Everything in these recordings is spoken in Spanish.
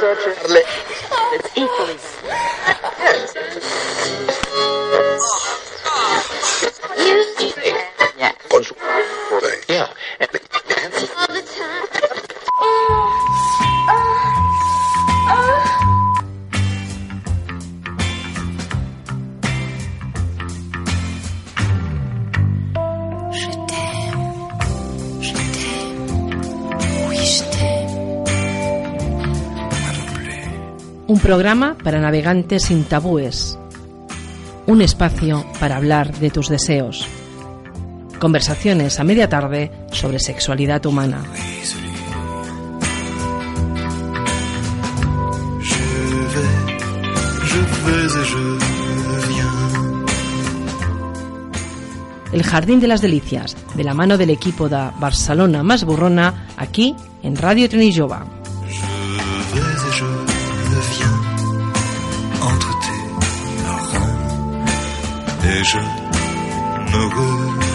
cbp.gov/careers. It's equally. Yeah. Yeah. Un programa para navegantes sin tabúes. Un espacio para hablar de tus deseos. Conversaciones a media tarde sobre sexualidad humana. El Jardín de las Delicias, de la mano del equipo de Barcelona más burrona, aquí en Radio Trinillova. déjà nos routes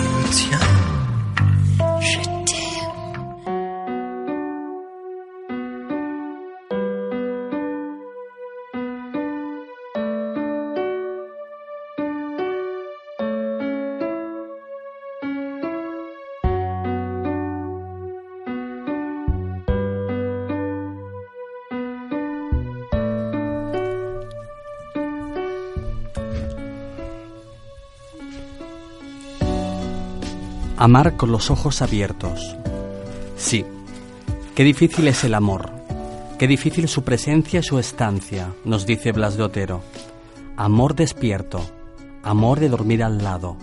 Amar con los ojos abiertos. Sí, qué difícil es el amor. Qué difícil su presencia y su estancia, nos dice Blas de Otero. Amor despierto, amor de dormir al lado.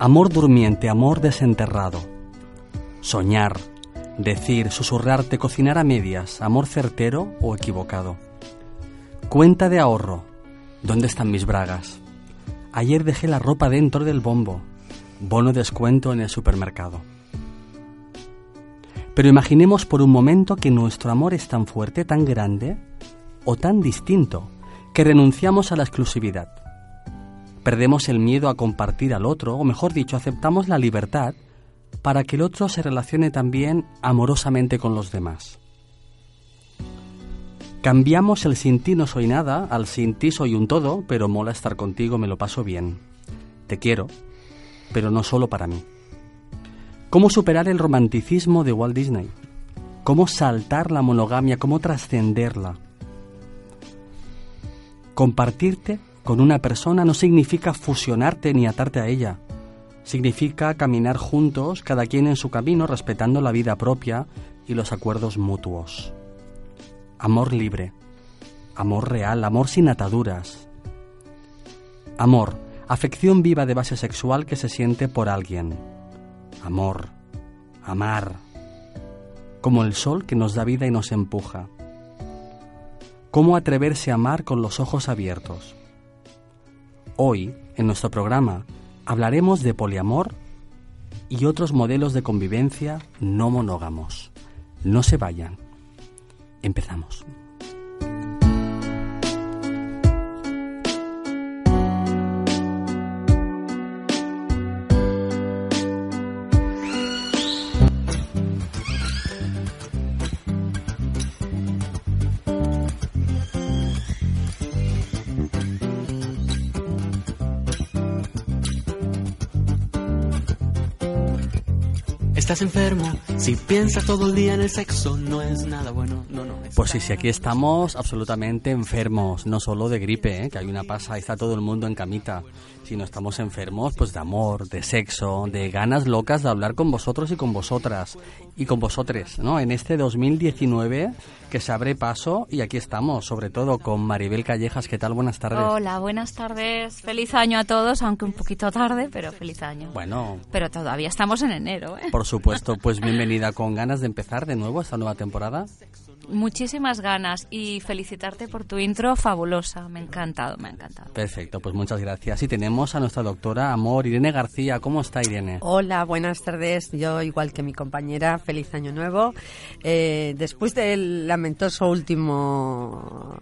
Amor durmiente, amor desenterrado. Soñar, decir, susurrarte, cocinar a medias, amor certero o equivocado. Cuenta de ahorro. ¿Dónde están mis bragas? Ayer dejé la ropa dentro del bombo. Bono descuento en el supermercado. Pero imaginemos por un momento que nuestro amor es tan fuerte, tan grande o tan distinto que renunciamos a la exclusividad. Perdemos el miedo a compartir al otro, o mejor dicho, aceptamos la libertad para que el otro se relacione también amorosamente con los demás. Cambiamos el sin ti no soy nada al sin ti soy un todo, pero mola estar contigo, me lo paso bien. Te quiero, pero no solo para mí. ¿Cómo superar el romanticismo de Walt Disney? ¿Cómo saltar la monogamia? ¿Cómo trascenderla? Compartirte con una persona no significa fusionarte ni atarte a ella. Significa caminar juntos, cada quien en su camino, respetando la vida propia y los acuerdos mutuos. Amor libre, amor real, amor sin ataduras. Amor, afección viva de base sexual que se siente por alguien. Amor, amar, como el sol que nos da vida y nos empuja. ¿Cómo atreverse a amar con los ojos abiertos? Hoy, en nuestro programa, hablaremos de poliamor y otros modelos de convivencia no monógamos. No se vayan. Empezamos. Estás enfermo, si piensas todo el día en el sexo, no es nada bueno. No, no. es Pues sí, sí, aquí estamos absolutamente enfermos, no solo de gripe, ¿eh? que hay una pasa, ahí está todo el mundo en camita, sino estamos enfermos pues de amor, de sexo, de ganas locas de hablar con vosotros y con vosotras y con vosotres, ¿no? En este 2019 que se abre paso y aquí estamos, sobre todo con Maribel Callejas, ¿qué tal? Buenas tardes. Hola, buenas tardes. Feliz año a todos, aunque un poquito tarde, pero feliz año. Bueno, Pero todavía estamos en enero, ¿eh? por supuesto, pues bienvenida con ganas de empezar de nuevo esta nueva temporada. muchísimas ganas y felicitarte por tu intro fabulosa. Me ha encantado, me ha encantado. Perfecto, pues muchas gracias. Y tenemos a nuestra doctora Amor, Irene García. ¿Cómo está Irene? Hola, buenas tardes. Yo, igual que mi compañera, feliz año nuevo. Eh, después del lamentoso último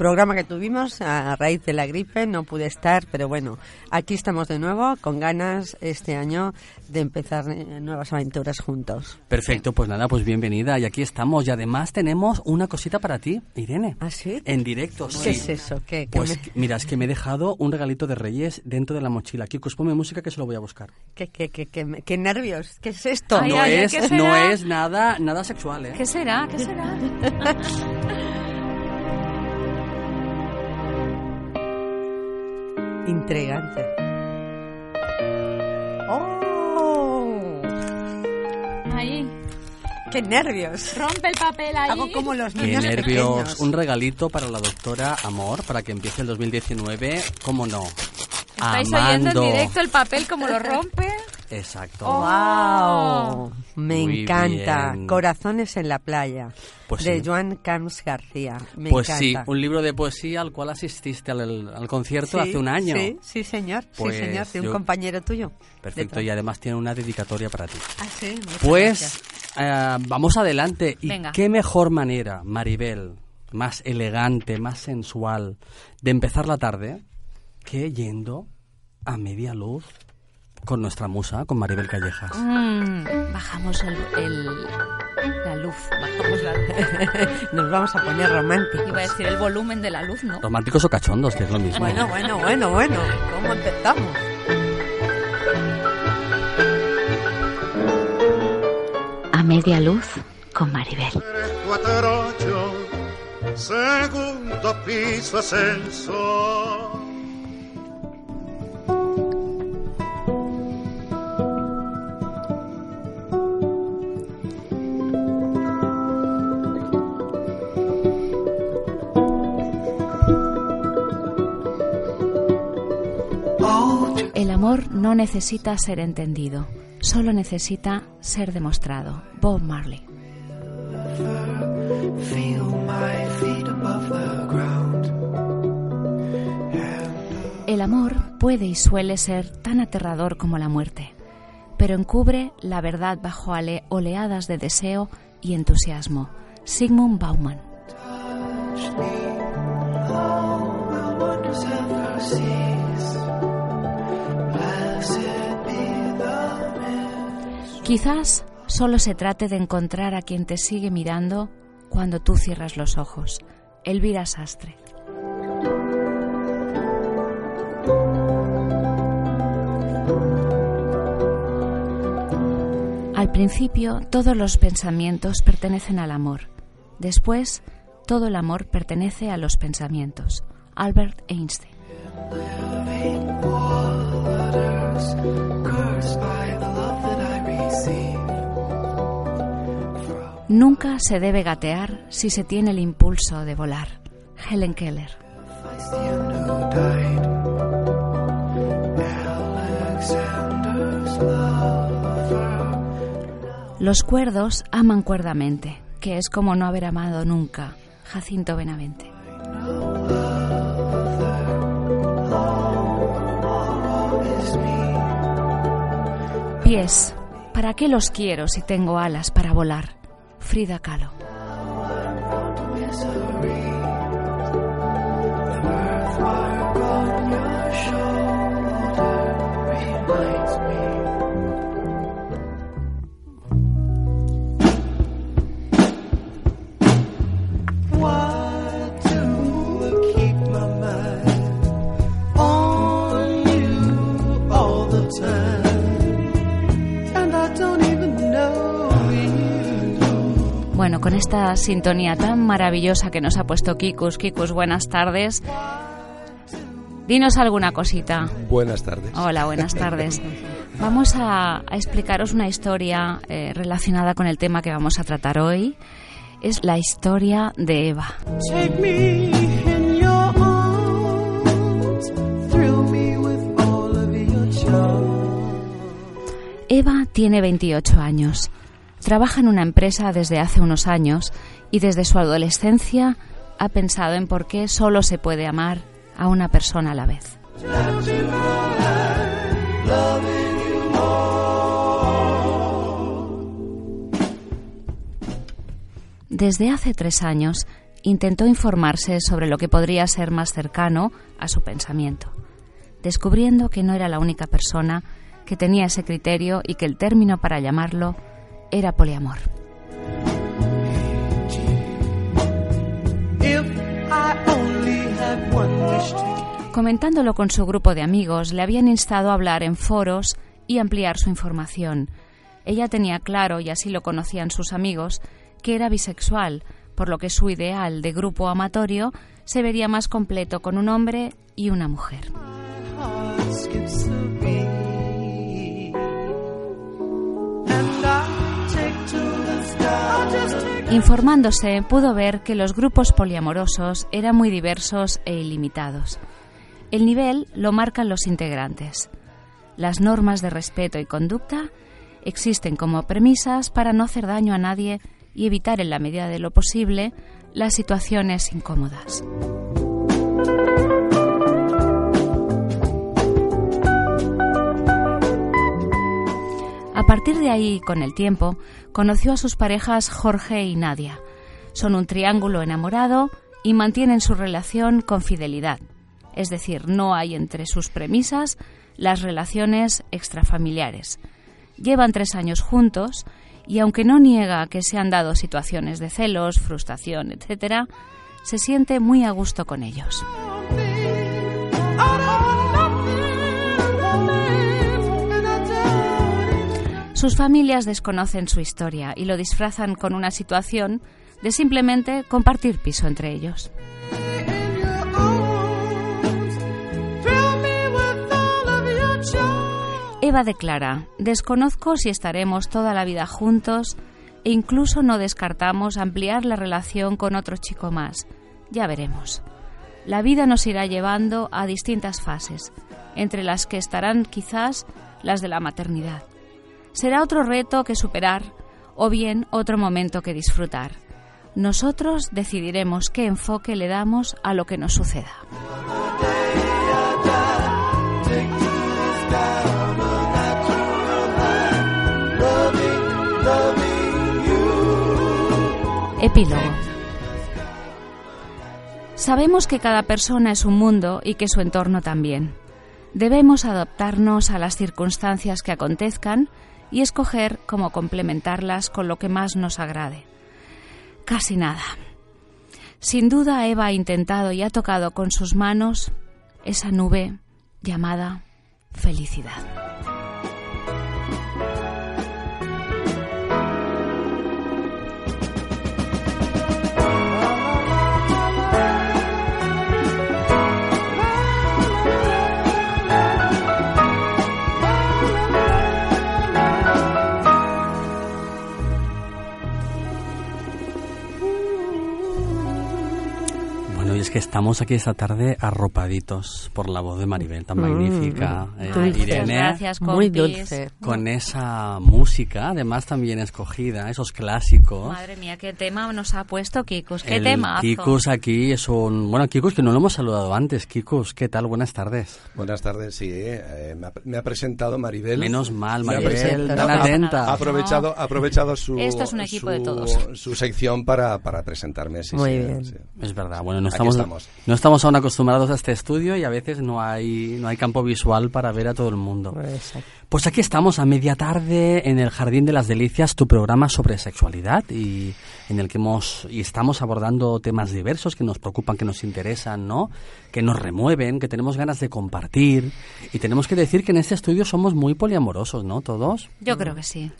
programa que tuvimos a raíz de la gripe, no pude estar, pero bueno, aquí estamos de nuevo con ganas este año de empezar eh, nuevas aventuras juntos. Perfecto, pues nada, pues bienvenida. Y aquí estamos. Y además tenemos una cosita para ti, Irene. ¿Ah, sí? En directo, ¿Qué sí. es eso? ¿Qué, qué Pues me- mira, es que me he dejado un regalito de Reyes dentro de la mochila. Kikos, ponme música que se lo voy a buscar. qué, qué, qué, qué me- qué nervios? ¿Qué es esto? Ay, no ay, es, ¿qué no es nada, nada sexual, ¿eh? ¿Qué será? ¿Qué será? Intrigante. ¡Oh! Ahí. ¡Qué nervios! Rompe el papel ahí. Hago como los Qué niños nervios. pequeños. Un regalito para la doctora Amor, para que empiece el 2019. ¿Cómo no? Estáis Amando. oyendo en directo el papel como lo rompe. Exacto. ¡Wow! Me Muy encanta. bien. Corazones en la playa. Pues de sí. Joan Camps García. Me pues encanta. sí, un libro de poesía al cual asististe al, al concierto Sí, hace un año. Sí, sí, señor. Pues sí, señor. De un yo- compañero tuyo. Perfecto, y además tiene una dedicatoria para ti. Ah, sí. muchas Pues gracias. eh, vamos adelante. ¿Y Venga. qué mejor manera, Maribel, más elegante, más sensual, de empezar la tarde que yendo a media luz con nuestra musa, con Maribel Callejas? Mm, bajamos el, el- la luz. Bajamos la luz. Nos vamos a poner románticos. Iba a decir el volumen de la luz, ¿no? Románticos o cachondos, que es lo mismo. Bueno, bueno, bueno, bueno. ¿Cómo empezamos? A media luz con Maribel. 48, segundo piso ascenso. El amor no necesita ser entendido, solo necesita ser demostrado. Bob Marley. El amor puede y suele ser tan aterrador como la muerte, pero encubre la verdad bajo oleadas de deseo y entusiasmo. Sigmund Bauman. Cease. Quizás solo se trate de encontrar a quien te sigue mirando cuando tú cierras los ojos. Elvira Sastre. Al principio todos los pensamientos pertenecen al amor. Después todo el amor pertenece a los pensamientos. Albert Einstein. Nunca se debe gatear si se tiene el impulso de volar. Helen Keller. Los cuerdos aman cuerdamente, que es como no haber amado nunca. Jacinto Benavente. Pies. ¿Para qué los quiero si tengo alas para volar? Frida Kahlo. Bueno, con esta sintonía tan maravillosa que nos ha puesto Kikus. Kikus, buenas tardes. Dinos alguna cosita. Buenas tardes. Hola, buenas tardes. Vamos a, a explicaros una historia eh, relacionada con el tema que vamos a tratar hoy. Es la historia de Eva. Take me in your arms, thrill me with all of your charm. Eva tiene 28 años. Trabaja en una empresa desde hace unos años y desde su adolescencia ha pensado en por qué solo se puede amar a una persona a la vez. Desde hace tres años intentó informarse sobre lo que podría ser más cercano a su pensamiento, descubriendo que no era la única persona que tenía ese criterio y que el término para llamarlo era poliamor. Comentándolo con su grupo de amigos, le habían instado a hablar en foros y ampliar su información. Ella tenía claro, y así lo conocían sus amigos, que era bisexual, por lo que su ideal de grupo amatorio se vería más completo con un hombre y una mujer. Informándose, pudo ver que los grupos poliamorosos eran muy diversos e ilimitados. El nivel lo marcan los integrantes. Las normas de respeto y conducta existen como premisas para no hacer daño a nadie y evitar en la medida de lo posible las situaciones incómodas. Partir de ahí, con el tiempo, conoció a sus parejas Jorge y Nadia. Son un triángulo enamorado y mantienen su relación con fidelidad. Es decir, no hay entre sus premisas las relaciones extrafamiliares. Llevan tres años juntos y aunque no niega que se han dado situaciones de celos, frustración, etc., se siente muy a gusto con ellos. Sus familias desconocen su historia y lo disfrazan con una situación de simplemente compartir piso entre ellos. Eva declara, desconozco si estaremos toda la vida juntos e incluso no descartamos ampliar la relación con otro chico más. Ya veremos. La vida nos irá llevando a distintas fases, entre las que estarán quizás las de la maternidad será otro reto que superar o bien otro momento que disfrutar. Nosotros decidiremos qué enfoque le damos a lo que nos suceda. Epílogo. Sabemos que cada persona es un mundo y que su entorno también. Debemos adaptarnos a las circunstancias que acontezcan y escoger cómo complementarlas con lo que más nos agrade. Casi nada. Sin duda Eva ha intentado y ha tocado con sus manos esa nube llamada felicidad. Es que estamos aquí esta tarde arropaditos por la voz de Maribel, tan mm, magnífica. Eh, Irene, gracias, muy dulce. Con esa música, además también escogida, esos clásicos. Madre mía, qué tema nos ha puesto Kikus, qué tema. Kikus aquí es un... Bueno, Kikus, que no lo hemos saludado antes. Kikus, ¿qué tal? Buenas tardes. Buenas tardes, sí. Eh, me, ha, presentado Maribel. Menos mal, Maribel, tan atenta. Ha aprovechado, aprovechado su... Esto es un equipo de todos. Su sección para, para presentarme, sí, Muy bien. Es verdad, bueno, no estamos no estamos aún acostumbrados a este estudio y a veces no hay, no hay campo visual para ver a todo el mundo. Pues aquí estamos a media tarde en el Jardín de las Delicias, tu programa sobre sexualidad y en el que hemos y estamos abordando temas diversos que nos preocupan, que nos interesan, ¿no? Que nos remueven, que tenemos ganas de compartir y tenemos que decir que en este estudio somos muy poliamorosos, ¿no? Todos. Yo creo que sí.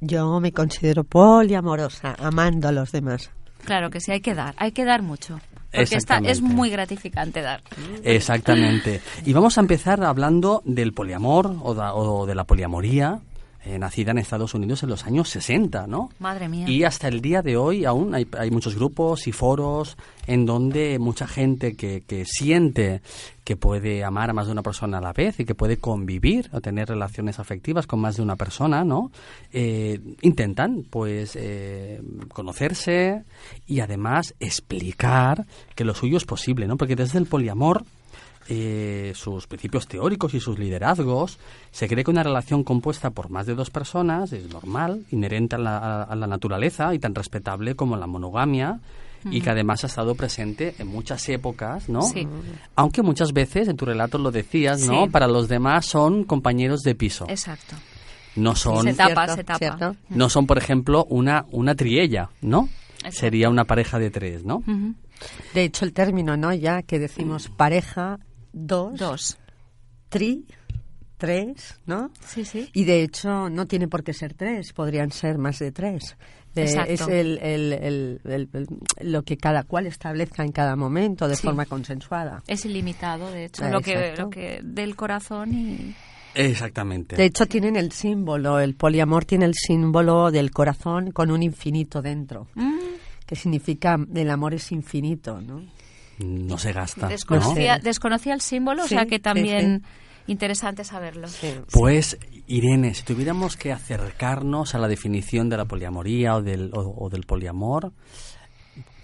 Yo me considero poliamorosa, amando a los demás. Claro que sí, hay que dar, hay que dar mucho. Porque esta es muy gratificante dar. Exactamente. Y vamos a empezar hablando del poliamor o, de la poliamoría. Eh, nacida en Estados Unidos en los años 60, ¿no? Madre mía. Y hasta el día de hoy aún hay, hay muchos grupos y foros en donde mucha gente que, que siente que puede amar a más de una persona a la vez y que puede convivir o tener relaciones afectivas con más de una persona, ¿no? Eh, intentan, pues, eh, conocerse y además explicar que lo suyo es posible, ¿no? Porque desde el poliamor eh, sus principios teóricos y sus liderazgos, se cree que una relación compuesta por más de dos personas es normal, inherente a la, a- a la naturaleza y tan respetable como la monogamia y que además ha estado presente en muchas épocas, ¿no? Sí. Aunque muchas veces, en tu relato lo decías, ¿no? Sí. Para los demás son compañeros de piso. Exacto. No son... Se tapa, Cierto, se tapa. cierto. No son, por ejemplo, una, una triella, ¿no? Exacto. Sería una pareja de tres, ¿no? De hecho, el término, ¿no? Ya que decimos pareja, dos, Dos. tri, tres, ¿no? Sí, sí. Y de hecho, no tiene por qué ser tres, podrían ser más de tres. De- Exacto. es el, el- el- el- el- lo que cada cual establezca en cada momento de Sí. forma consensuada. Es ilimitado, de hecho, Ah, lo que, lo que del corazón y... Exactamente. De hecho, tienen el símbolo, el poliamor tiene el símbolo del corazón con un infinito dentro, Mm, que significa el amor es infinito, ¿no? No se gasta. ¿no? desconocía, el símbolo, o sea que sí, también interesante saberlo. Pues, Irene, si tuviéramos que acercarnos a la definición de la poliamoría o del, o, o del poliamor,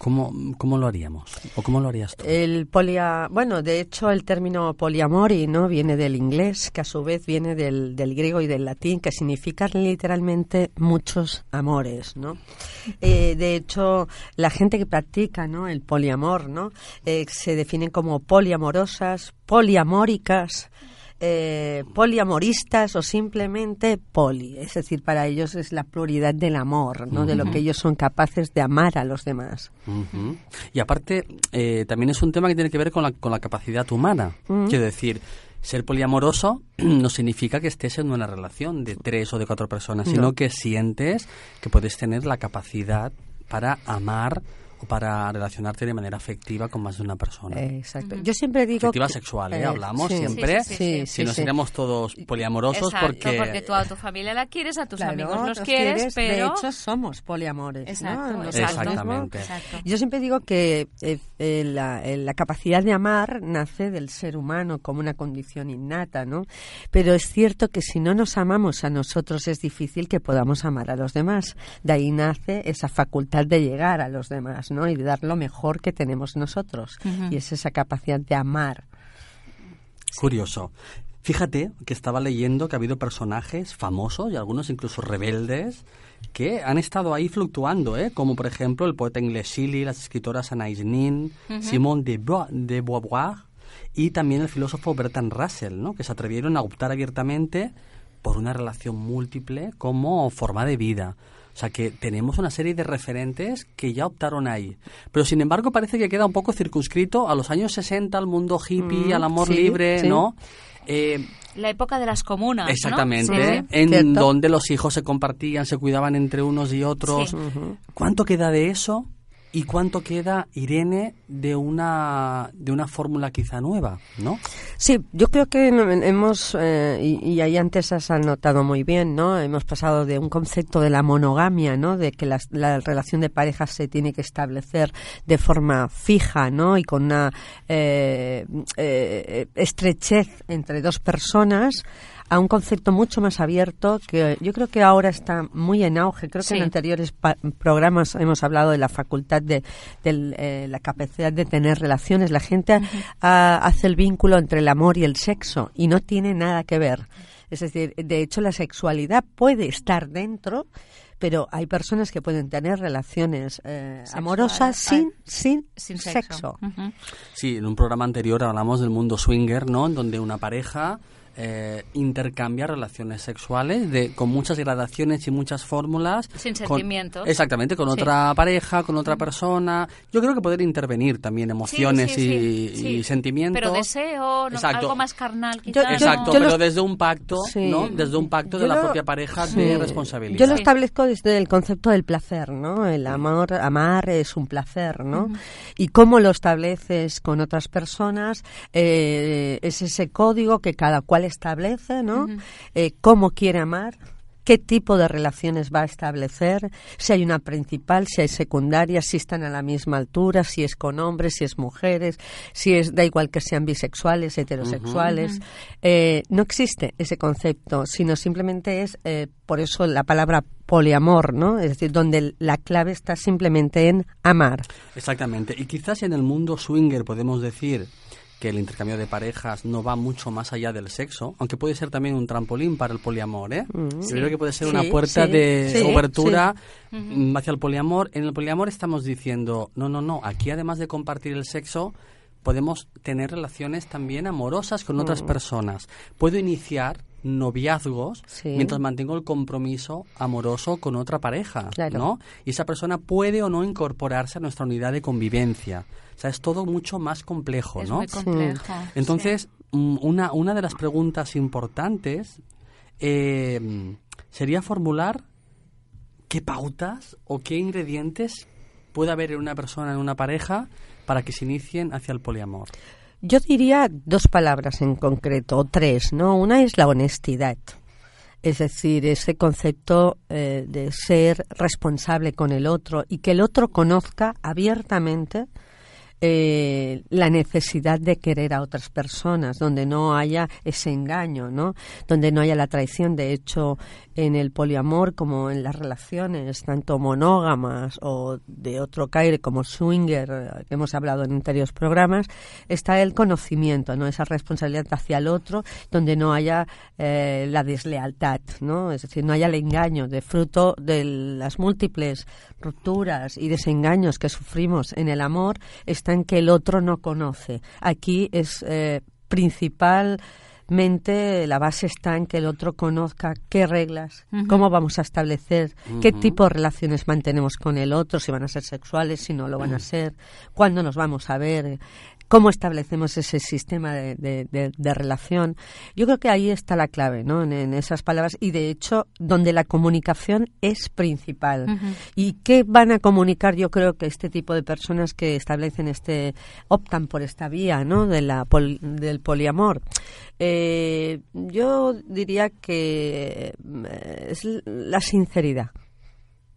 ¿cómo, ¿cómo lo haríamos? ¿O cómo lo harías tú? El polia, bueno, de hecho el término poliamori, ¿no? Viene del inglés, que a su vez viene del, del griego y del latín, que significa literalmente muchos amores, ¿no? Eh, de hecho, la gente que practica, ¿no? El poliamor, ¿no? Eh, se definen como poliamorosas, poliamóricas, eh, poliamoristas o simplemente poli. Es decir, para ellos es la pluralidad del amor, ¿no? De lo que ellos son capaces de amar a los demás. Y aparte, eh, también es un tema que tiene que ver con la, con la capacidad humana. Quiero decir, ser poliamoroso no significa que estés en una relación de tres o de cuatro personas, No. sino que sientes que puedes tener la capacidad para amar para relacionarte de manera afectiva con más de una persona. Exacto. Yo siempre digo Afectiva que- sexual, ¿eh? eh, Hablamos sí. siempre. Sí, sí, sí, si sí, no sí. seremos todos poliamorosos Exacto, porque... porque tú a tu familia la quieres, a tus Claro, amigos los los quieres, pero... De hecho, somos poliamores. Exacto. Exactamente. Exacto. Yo siempre digo que eh, eh, la, eh, la capacidad de amar nace del ser humano como una condición innata, ¿no? Pero es cierto que si no nos amamos a nosotros es difícil que podamos amar a los demás. De ahí nace esa facultad de llegar a los demás, ¿no? Y de dar lo mejor que tenemos nosotros. Y es esa capacidad de amar. Curioso. Fíjate que estaba leyendo que ha habido personajes famosos y algunos incluso rebeldes que han estado ahí fluctuando, ¿eh? como por ejemplo el poeta inglés Shelley, las escritoras Anais Nin, Ujú. Simone de, Bo- de Beauvoir y también el filósofo Bertrand Russell, ¿no? que se atrevieron a optar abiertamente por una relación múltiple como forma de vida. O sea que tenemos una serie de referentes que ya optaron ahí. Pero sin embargo parece que queda un poco circunscrito a los años 60, al mundo hippie, Mm, al amor sí, libre, sí. ¿no? Eh, La época de las comunas, ¿no? exactamente, Sí, sí. en Cierto. donde los hijos se compartían, se cuidaban entre unos y otros. Sí. ¿Cuánto queda de eso? ¿Y cuánto queda, Irene, de una, de una fórmula quizá nueva, no? Sí, yo creo que hemos, eh, y, y ahí antes has anotado muy bien, ¿no? Hemos pasado de un concepto de la monogamia, ¿no? De que la, relación de pareja se tiene que establecer de forma fija, ¿no? Y con una eh, eh, estrechez entre dos personas a un concepto mucho más abierto que yo creo que ahora está muy en auge. Creo que en anteriores pa- programas hemos hablado de la facultad de, del, eh, la capacidad de tener relaciones. La gente hace el vínculo entre el amor y el sexo y no tiene nada que ver. Es decir, de hecho la sexualidad puede estar dentro, pero hay personas que pueden tener relaciones eh, amorosas sin, ah, sin, Sin sexo. sexo. Sí, en un programa anterior hablamos del mundo swinger, ¿no? En donde una pareja eh, intercambia relaciones sexuales de, con muchas gradaciones y muchas fórmulas. Sin con- sentimientos. exactamente, con Sí. otra pareja, con otra persona. Yo creo que poder intervenir también emociones Sí, sí, y, sí, sí. y sentimientos. Pero deseo, no- Exacto. algo más carnal, Yo- quizá. yo- Exacto, yo pero los- desde un pacto, Sí. ¿no? Desde un pacto de la propia pareja Sí. de responsabilidad. Yo lo establezco desde el concepto del placer, ¿no? El amor, amar es un placer, ¿no? Y cómo lo estableces con otras personas eh, es ese código que cada cual establece, ¿no? Eh, cómo quiere amar qué tipo de relaciones va a establecer, si hay una principal, si hay secundaria, si están a la misma altura, si es con hombres, si es mujeres, si es da igual que sean bisexuales, heterosexuales. Eh, no existe ese concepto, sino simplemente es eh, por eso la palabra poliamor, ¿no? Es decir, donde la clave está simplemente en amar. Exactamente. Y quizás en el mundo swinger podemos decir que el intercambio de parejas no va mucho más allá del sexo, aunque puede ser también un trampolín para el poliamor, ¿eh? Mm. Yo creo que puede ser Sí, una puerta sí, de sí, obertura sí. mm, hacia el poliamor. En el poliamor estamos diciendo, no, no, no, aquí además de compartir el sexo, podemos tener relaciones también amorosas con otras Mm. personas. Puedo iniciar noviazgos Sí. mientras mantengo el compromiso amoroso con otra pareja, Claro. ¿no? Y esa persona puede o no incorporarse a nuestra unidad de convivencia. O sea, es todo mucho más complejo, Es ¿no? muy complejo. Entonces, mm, una, una de las preguntas importantes eh, sería formular qué pautas o qué ingredientes puede haber en una persona, en una pareja, para que se inicien hacia el poliamor. Yo diría dos palabras en concreto, o tres, ¿no? Una es la honestidad. Es decir, ese concepto eh, de ser responsable con el otro y que el otro conozca abiertamente eh, la necesidad de querer a otras personas, donde no haya ese engaño, ¿no? Donde no haya la traición. De hecho, en el poliamor, como en las relaciones, tanto monógamas o de otro caire como swinger, eh, que hemos hablado en anteriores programas, está el conocimiento, ¿no? Esa responsabilidad hacia el otro, donde no haya eh, la deslealtad, ¿no? Es decir, no haya el engaño de fruto de las múltiples rupturas y desengaños que sufrimos en el amor, está en que el otro no conoce. Aquí es eh, principalmente la base está en que el otro conozca qué reglas, cómo vamos a establecer, qué tipo de relaciones mantenemos con el otro, si van a ser sexuales, si no lo van a ser, cuándo nos vamos a ver, cómo establecemos ese sistema de, de- de- de relación. Yo creo que ahí está la clave, ¿no? En, en esas palabras y de hecho donde la comunicación es principal. ¿Y qué van a comunicar? Yo creo que este tipo de personas que establecen este, optan por esta vía, ¿no? De la pol- del poliamor. Eh, yo diría que eh, es la sinceridad.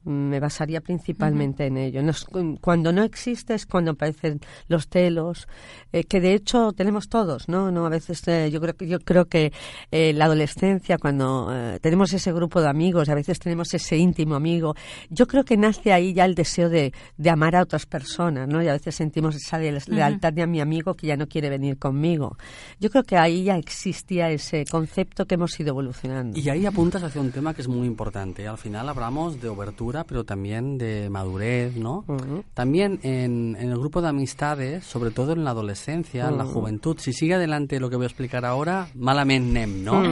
Me basaría principalmente en ello. Nos- cuando no existe es cuando aparecen los celos, eh, que de hecho tenemos todos, ¿no? no a veces eh, yo creo que yo creo que eh, la adolescencia cuando eh, tenemos ese grupo de amigos, a veces tenemos ese íntimo amigo, yo creo que nace ahí ya el deseo de, de amar a otras personas, ¿no? Y a veces sentimos esa le- lealtad de a mi amigo que ya no quiere venir conmigo. Yo creo que ahí ya existía ese concepto que hemos ido evolucionando. Y ahí apuntas hacia un tema que es muy importante. Al final hablamos de obertura, pero también de madurez, ¿no? También en, en el grupo de amistades, sobre todo en la adolescencia, en la juventud. Si sigue adelante lo que voy a explicar ahora, malament nem, ¿no?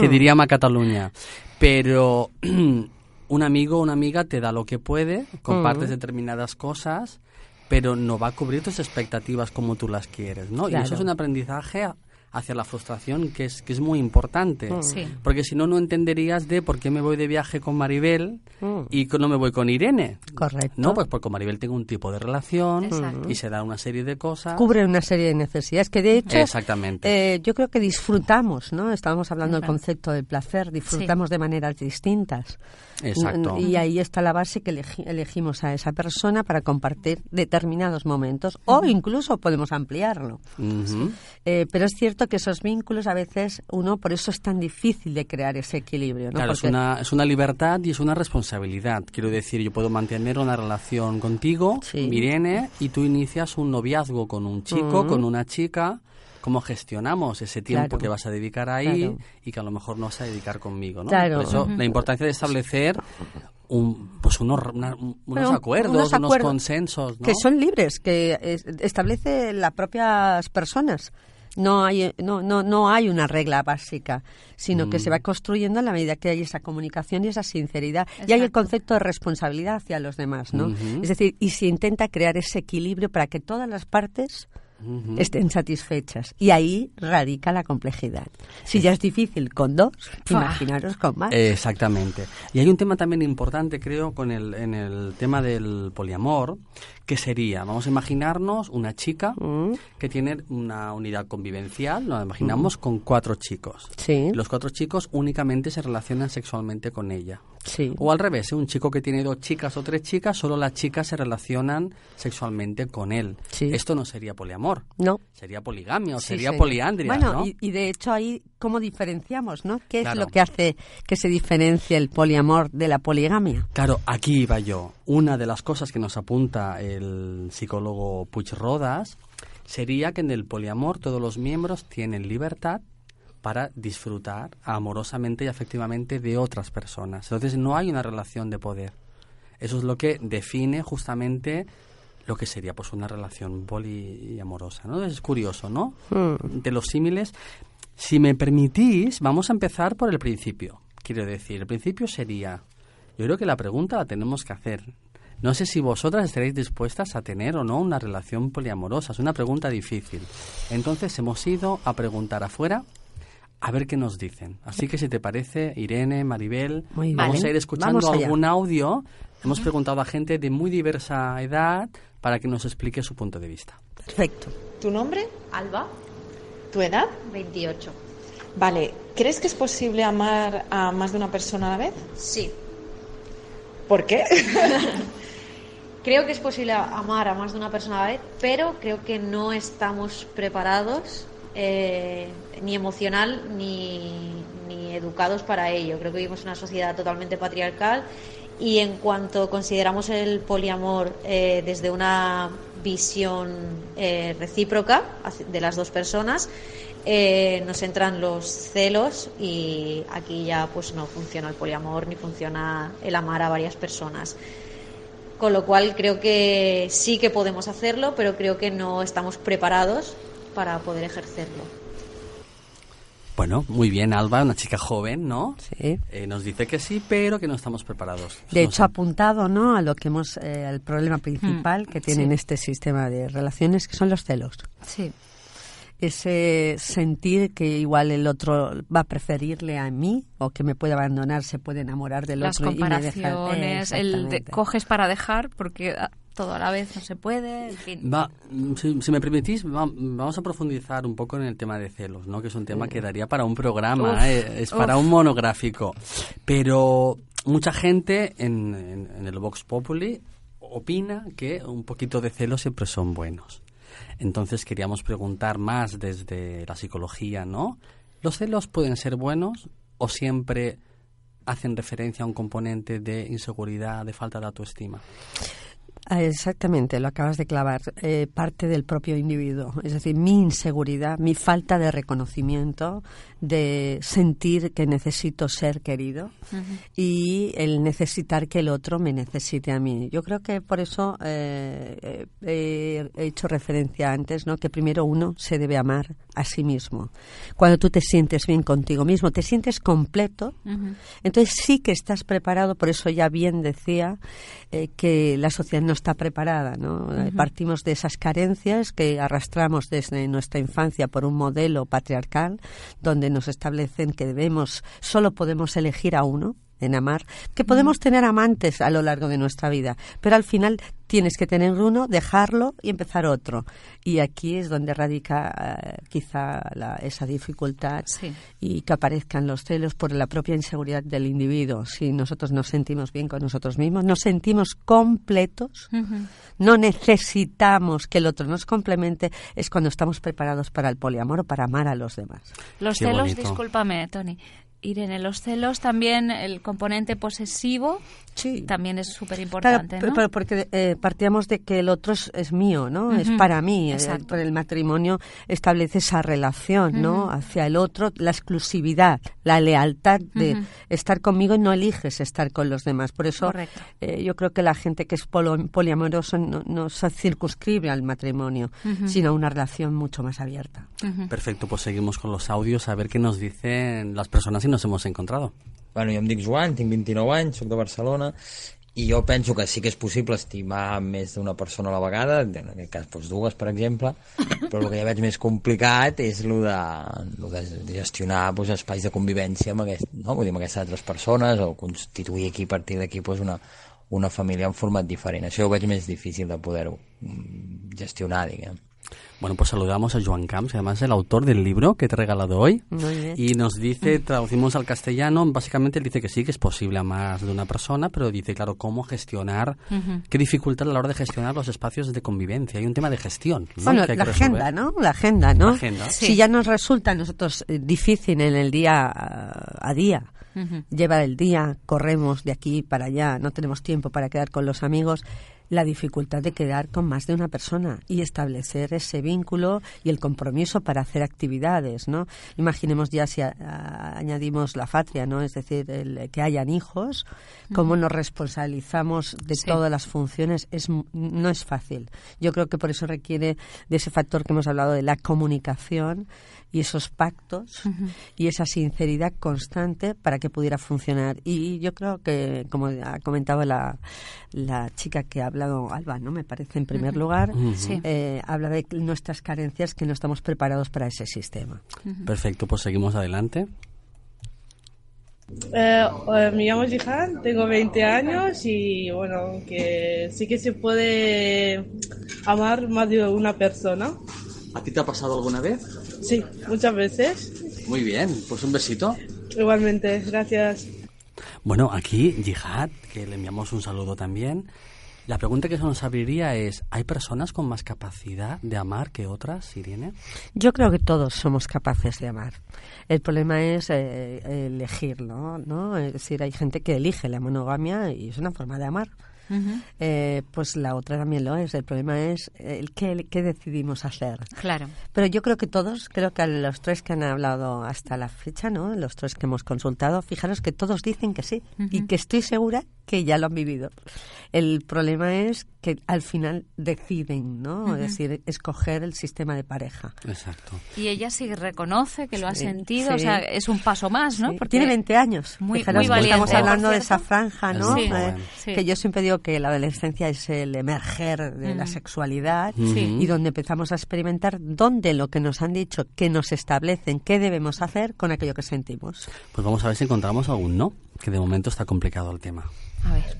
Que diríamos a Cataluña. Pero un amigo o una amiga te da lo que puede, compartes determinadas cosas, pero no va a cubrir tus expectativas como tú las quieres, ¿no? Y eso es un aprendizaje hacia la frustración que es, que es muy importante. Mm. Sí. Porque si no, no entenderías de por qué me voy de viaje con Maribel Mm. y no me voy con Irene. Correcto. No, pues porque con Maribel tengo un tipo de relación Exacto. y se da una serie de cosas. cubre una serie de necesidades que de hecho Exactamente. eh, yo creo que disfrutamos no estábamos hablando del concepto del placer disfrutamos de maneras distintas Exacto. y ahí está la base que elegi- elegimos a esa persona para compartir determinados momentos o incluso podemos ampliarlo. Eh, pero es cierto que esos vínculos a veces uno por eso es tan difícil de crear ese equilibrio ¿no? Claro, es una, es una libertad y es una responsabilidad. Quiero decir, yo puedo mantener una relación contigo, Irene, y tú inicias un noviazgo con un chico, con una chica. ¿Cómo gestionamos ese tiempo Claro. que vas a dedicar ahí Claro. y que a lo mejor no vas a dedicar conmigo? ¿no? Claro. Por eso la importancia de establecer un, pues unos, una- unos Bueno, acuerdos, unos consensos. ¿no? que son libres, que es- establece las propias personas. No hay, no, no, no hay una regla básica, sino que Mm. se va construyendo a la medida que hay esa comunicación y esa sinceridad. Y hay el concepto de responsabilidad hacia los demás, ¿no? Es decir, y se intenta crear ese equilibrio para que todas las partes estén satisfechas. Y ahí radica la complejidad. Si ya es difícil con dos, imaginaros con más. Exactamente. Y hay un tema también importante, creo, con el, en el tema del poliamor, que sería, vamos a imaginarnos una chica Mm. que tiene una unidad convivencial, nos imaginamos con cuatro chicos. Sí. Los cuatro chicos únicamente se relacionan sexualmente con ella. Sí. O al revés, ¿eh? un chico que tiene dos chicas o tres chicas, solo las chicas se relacionan sexualmente con él. Sí. Esto no sería poliamor. No. Sería poligamia o Sí, sería poliandria, Bueno, ¿no? y, y de hecho ahí, ¿cómo diferenciamos, no? ¿Qué Claro. es lo que hace que se diferencie el poliamor de la poligamia? Claro, aquí iba yo. Una de las cosas que nos apunta el psicólogo Puig Rodas sería que en el poliamor todos los miembros tienen libertad para disfrutar amorosamente y afectivamente de otras personas. Entonces no hay una relación de poder. Eso es lo que define justamente lo que sería pues una relación poliamorosa, ¿no? Es curioso, ¿no? Hmm. De los símiles. Si me permitís, vamos a empezar por el principio. Quiero decir, el principio sería, yo creo que la pregunta la tenemos que hacer. No sé si vosotras estaréis dispuestas a tener o no una relación poliamorosa. Es una pregunta difícil. Entonces hemos ido a preguntar afuera a ver qué nos dicen. Así que si te parece, Irene, Maribel, Muy vamos a ir escuchando algún audio. Hemos preguntado a gente de muy diversa edad para que nos explique su punto de vista. Perfecto. ¿Tu nombre? Alba, ¿Tu edad? 28. Vale, ¿crees que es posible amar a más de una persona a la vez? Sí. ¿Por qué? Creo que es posible amar a más de una persona a la vez, pero creo que no estamos preparados eh, ni emocional ni, ni educados para ello. Creo que vivimos una sociedad totalmente patriarcal y en cuanto consideramos el poliamor eh, desde una visión eh, recíproca de las dos personas, eh, nos entran los celos y aquí ya pues no funciona el poliamor ni funciona el amar a varias personas. Con lo cual creo que sí que podemos hacerlo, pero creo que no estamos preparados para poder ejercerlo. Bueno, muy bien, Alba, una chica joven, ¿no? Sí. Eh, nos dice que sí, pero que no estamos preparados. De hecho, apuntado ¿no? a lo que hemos, eh, al problema principal que tiene sí. este sistema de relaciones, que son los celos. Sí. Ese sentir que igual el otro va a preferirle a mí o que me puede abandonar, se puede enamorar del Las otro y me deja. comparaciones, el de- coges para dejar porque ah, todo a la vez no se puede, en fin. Va, mm, si, si me permitís, va- vamos a profundizar un poco en el tema de celos, ¿no? Que es un tema que daría para un programa, Uf, eh, es para uf. un monográfico. Pero mucha gente en, en- en el Vox Populi opina que un poquito de celos siempre son buenos. Entonces queríamos preguntar más desde la psicología, ¿no? ¿Los celos pueden ser buenos o siempre hacen referencia a un componente de inseguridad, de falta de autoestima? Ah, Exactamente, lo acabas de clavar. Eh, parte del propio individuo. Es decir, mi inseguridad, mi falta de reconocimiento, de sentir que necesito ser querido y el necesitar que el otro me necesite a mí. Yo creo que por eso eh, eh, he hecho referencia antes, ¿no? Que primero uno se debe amar a sí mismo. Cuando tú te sientes bien contigo mismo, te sientes completo, entonces sí que estás preparado, por eso ya bien decía eh, que la sociedad no está preparada, ¿no? Eh. Partimos de esas carencias que arrastramos desde nuestra infancia por un modelo patriarcal donde nos establecen que debemos, solo podemos elegir a uno en amar, que podemos tener amantes a lo largo de nuestra vida, pero al final tienes que tener uno, dejarlo y empezar otro. Y aquí es donde radica eh, quizá la- esa dificultad y que aparezcan los celos por la propia inseguridad del individuo. Si nosotros nos sentimos bien con nosotros mismos, nos sentimos completos, no necesitamos que el otro nos complemente, es cuando estamos preparados para el poliamor o para amar a los demás. Los Qué celos, bonito. discúlpame, Tony. Irene, los celos también, el componente posesivo también es súper Claro, importante, pero- ¿no? pero porque eh, partíamos de que el otro es, es mío, ¿no? Es Ujú, para mí. eh, exacto. por el matrimonio establece esa relación, ¿no? Ujú. Hacia el otro, la exclusividad, la lealtad de Ujú. estar conmigo y no eliges estar con los demás. Por eso eh, yo creo que la gente que es polo- poliamoroso no, no se circunscribe al matrimonio, sino a una relación mucho más abierta. Perfecto, pues seguimos con los audios a ver qué nos dicen las personas y nos hemos encontrado. Bueno, jo em dic Joan, tinc 29 anys, sóc de Barcelona i jo penso que sí que és possible estimar més d'una persona a la vegada, en aquest cas doncs, dues, per exemple, però el que ja veig més complicat és el de, lo de gestionar doncs, espais de convivència amb, aquest, no? Vull dir, amb aquestes altres persones o constituir aquí a partir d'aquí doncs, una, una família en format diferent. Això ho veig més difícil de poder-ho mm, gestionar, diguem. Bueno, pues saludamos a Joan Camps, que además es el autor del libro que te he regalado hoy. Muy bien. Y nos dice, traducimos al castellano, básicamente él dice que sí, que es posible a más de una persona, pero dice, claro, cómo gestionar, qué dificultad a la hora de gestionar los espacios de convivencia. Hay un tema de gestión. ¿no? Bueno, que la que agenda, ¿no? La agenda, ¿no? La agenda. Si ya nos resulta a nosotros eh, difícil en el día a día llevar el día, corremos de aquí para allá, no tenemos tiempo para quedar con los amigos, la dificultad de quedar con más de una persona y establecer ese vínculo y el compromiso para hacer actividades, ¿no? Imaginemos ya si a- a- añadimos la patria, ¿no? Es decir, el, que hayan hijos, cómo nos responsabilizamos de Sí. todas las funciones, es, no es fácil. Yo creo que por eso requiere de ese factor que hemos hablado de la comunicación y esos pactos y esa sinceridad constante para que pudiera funcionar. Y yo creo que, como ha comentado la, la chica que ha hablado, Alba, ¿no? Me parece, en primer lugar, eh, habla de nuestras carencias que no estamos preparados para ese sistema. Perfecto, pues seguimos adelante. Eh, eh, me llamo Jihan, tengo 20 años y bueno, que sí que se puede amar más de una persona. ¿A ti te ha pasado alguna vez? Sí, muchas veces. Muy bien, pues un besito. Igualmente, gracias. Bueno, aquí Jihad, que le enviamos un saludo también. La pregunta que se nos abriría es, ¿hay personas con más capacidad de amar que otras, Irene? Yo creo que todos somos capaces de amar. El problema es eh, elegirlo, ¿no? Es decir, hay gente que elige la monogamia y es una forma de amar. Eh, pues la otra también lo es. El problema es el qué, qué decidimos hacer. Claro. Pero yo creo que todos, creo que a los tres que han hablado hasta la fecha, ¿no? Los tres que hemos consultado, fijaros que todos dicen que sí y que estoy segura que ya lo han vivido. El problema es que al final deciden, ¿no? Ujú. Es decir, escoger el sistema de pareja. Exacto. Y ella sí reconoce que lo ha Sí, sentido, sí. o sea, es un paso más, ¿no? Sí, Tiene 20 años. Muy, Fijaros muy valiente. estamos hablando de esa franja, ¿no? Sí, Eh, sí. Que yo siempre digo que la adolescencia es el emerger de la Mm. sexualidad Sí. y donde empezamos a experimentar dónde lo que nos han dicho que nos establecen qué debemos hacer con aquello que sentimos. Pues vamos a ver si encontramos algún no, que de momento está complicado el tema.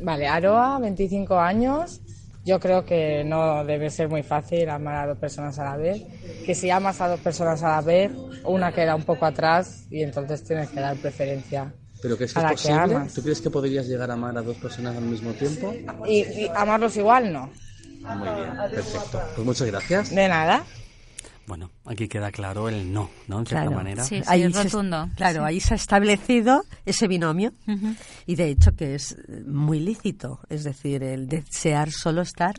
Vale, Aroa, 25 años. Yo creo que no debe ser muy fácil amar a dos personas a la vez. Que si amas a dos personas a la vez, una queda un poco atrás y entonces tienes que dar preferencia ¿Pero crees a la que amas. ¿Tú crees que podrías llegar a amar a dos personas al mismo tiempo? Y, y amarlos igual, no. Muy bien, perfecto. Pues muchas gracias. De nada. Bueno, aquí queda claro el no, ¿no? En cierta manera. Ahí se- claro, ahí se ha establecido ese binomio y de hecho que es muy lícito, es decir, el desear solo estar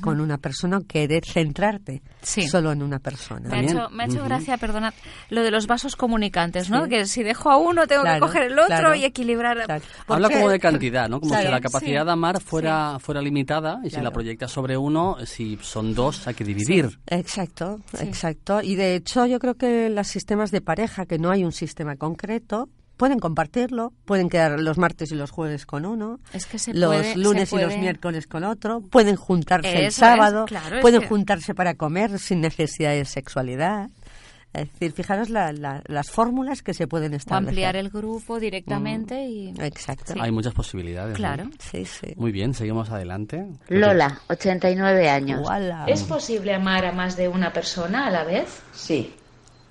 Con una persona o querer centrarte Sí. solo en una persona. Me ha hecho, me ha hecho Ujú. gracia, perdonad, lo de los vasos comunicantes, ¿no? Sí. Que si dejo a uno tengo Claro, que coger el otro claro. y equilibrar. Habla como de cantidad, ¿no? Como Claro, si la capacidad sí. de amar fuera, fuera limitada y si la proyectas sobre uno, si son dos, hay que dividir. Exacto, exacto. Y de hecho yo creo que los sistemas de pareja, que no hay un sistema concreto, pueden compartirlo, pueden quedar los martes y los jueves con uno, Es que se los puede- lunes se y los miércoles con otro, pueden juntarse el es, sábado, es pueden que- juntarse para comer sin necesidad de sexualidad. Es decir, fijaros la- la- las fórmulas que se pueden O establecer. ampliar el grupo directamente y... Exacto. Sí. Hay muchas posibilidades. ¿no? Claro. Sí, sí. Muy bien, seguimos adelante. Lola, 89 años. ¿Es posible amar a más de una persona a la vez? Sí,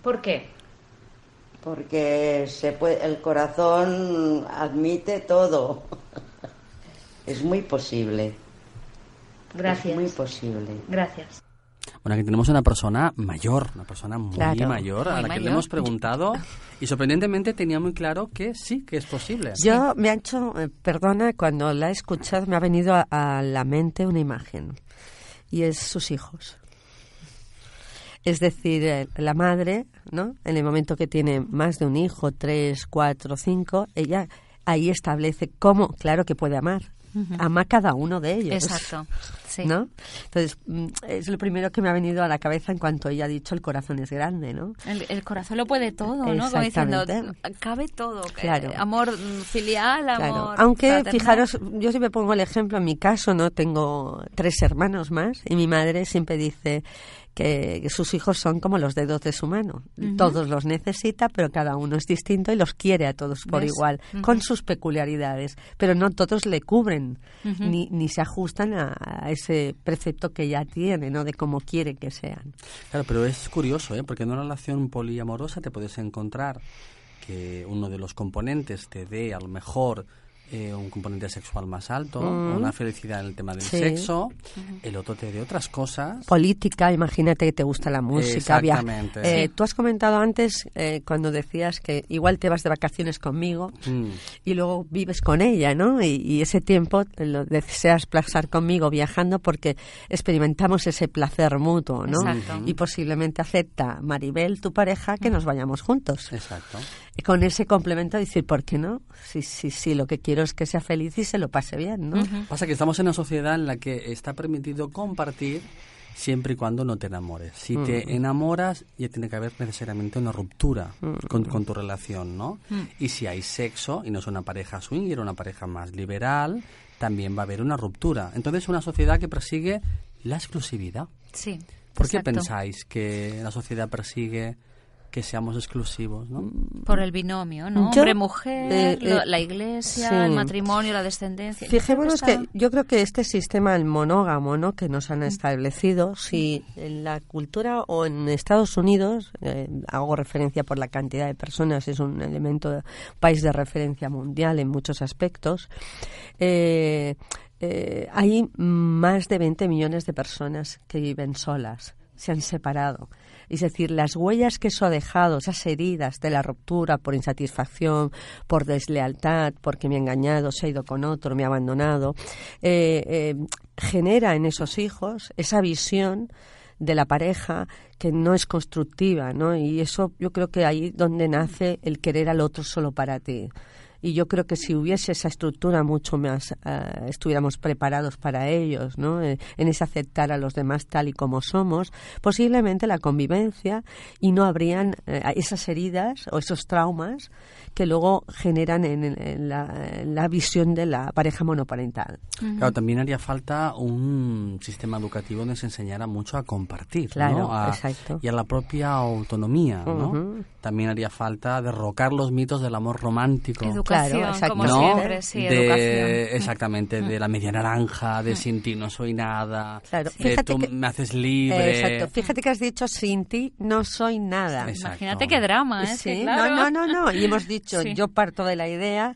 ¿Por qué? Porque se puede, el corazón admite todo. Es muy posible. Gracias. Es muy posible. Gracias. Bueno, aquí tenemos una persona mayor, una persona muy Claro. mayor, a Muy la que le hemos preguntado y sorprendentemente tenía muy claro que sí, que es posible. Yo me ha hecho, eh, perdona, cuando la he escuchado me ha venido a, a la mente una imagen y es sus hijos. Es decir, eh, la madre, ¿no? En el momento que tiene más de un hijo, tres, cuatro, cinco, ella ahí establece cómo, claro que puede amar. Ujú. Ama a cada uno de ellos. Exacto. Sí. ¿no? Entonces, mm, es lo primero que me ha venido a la cabeza en cuanto ella ha dicho el corazón es grande, ¿no? El, el corazón lo puede todo, ¿no? Como diciendo, cabe todo. que- Claro. Amor mm, filial, Claro. amor Aunque, fraternal. fijaros, yo siempre pongo el ejemplo, en mi caso, ¿no? Tengo tres hermanos más y mi madre siempre dice que, sus hijos son como los dedos de su mano. Todos los necesita, pero cada uno es distinto y los quiere a todos por ¿Ves? igual, con sus peculiaridades. Pero no todos le cubren, ni, ni se ajustan a, a ese precepto que ya tiene, ¿no? De cómo quiere que sean. Claro, pero es curioso, ¿eh? porque en una relación poliamorosa te puedes encontrar que uno de los componentes te dé a lo mejor eh, un componente sexual más alto, Mm. una felicidad en el tema del Sí. sexo, el otro te dé otras cosas. Política, imagínate que te gusta la música. Exactamente. Eh. Tú has comentado antes, eh, cuando decías que igual te vas de vacaciones conmigo Mm. y luego vives con ella, ¿no? Y, y ese tiempo lo deseas pasar conmigo viajando porque experimentamos ese placer mutuo, ¿no? Exacto. Y posiblemente acepta Maribel, tu pareja, que nos vayamos juntos. Exacto. Y con ese complemento decir, ¿por qué no? Sí, sí, sí, lo que quiero es que sea feliz y se lo pase bien, ¿no? Pasa que estamos en una sociedad en la que está permitido compartir siempre y cuando no te enamores. Si te Mm. enamoras, ya tiene que haber necesariamente una ruptura Mm. con, con tu relación, ¿no? Mm. Y si hay sexo, y no es una pareja swinger, una pareja más liberal, también va a haber una ruptura. Entonces, una sociedad que persigue la exclusividad. Sí. ¿Por qué pensáis que la sociedad persigue que seamos exclusivos, no? Por el binomio, ¿no? Hombre-mujer, eh, lo- eh, la iglesia, sí. el matrimonio, la descendencia. Fijémonos que yo creo que este sistema, el monógamo, ¿no? que nos han establecido, si en la cultura o en Estados Unidos, eh, hago referencia por la cantidad de personas, es un elemento, país de referencia mundial en muchos aspectos, eh, eh, hay más de 20 millones de personas que viven solas, se han separado. Es decir, las huellas que eso ha dejado, esas heridas de la ruptura por insatisfacción, por deslealtad, porque me ha engañado, se ha ido con otro, me ha abandonado, eh, eh, genera en esos hijos esa visión de la pareja que no es constructiva, ¿no? Y eso yo creo que ahí donde nace el querer al otro solo para ti. Y yo creo que si hubiese esa estructura mucho más, eh, estuviéramos preparados para ellos, ¿no? Eh, en ese aceptar a los demás tal y como somos, posiblemente la convivencia y no habrían eh, esas heridas o esos traumas que luego generan en, en la, en la visión de la pareja monoparental. Claro, también haría falta un sistema educativo donde se enseñara mucho a compartir, Claro, ¿no? A- exacto. Y a la propia autonomía, ¿no? También haría falta derrocar los mitos del amor romántico. Educación, Claro, exacto. como ¿no? siempre, sí, de, educación. Exactamente, de la media naranja, de sin ti no soy nada, Claro, de fíjate tú que- me haces libre. Exacto. Fíjate que has dicho sin ti no soy nada. Exacto. Imagínate qué drama, ¿eh? Sí, Sí, claro. no, no, no, no. Y hemos dicho, Sí. yo parto de la idea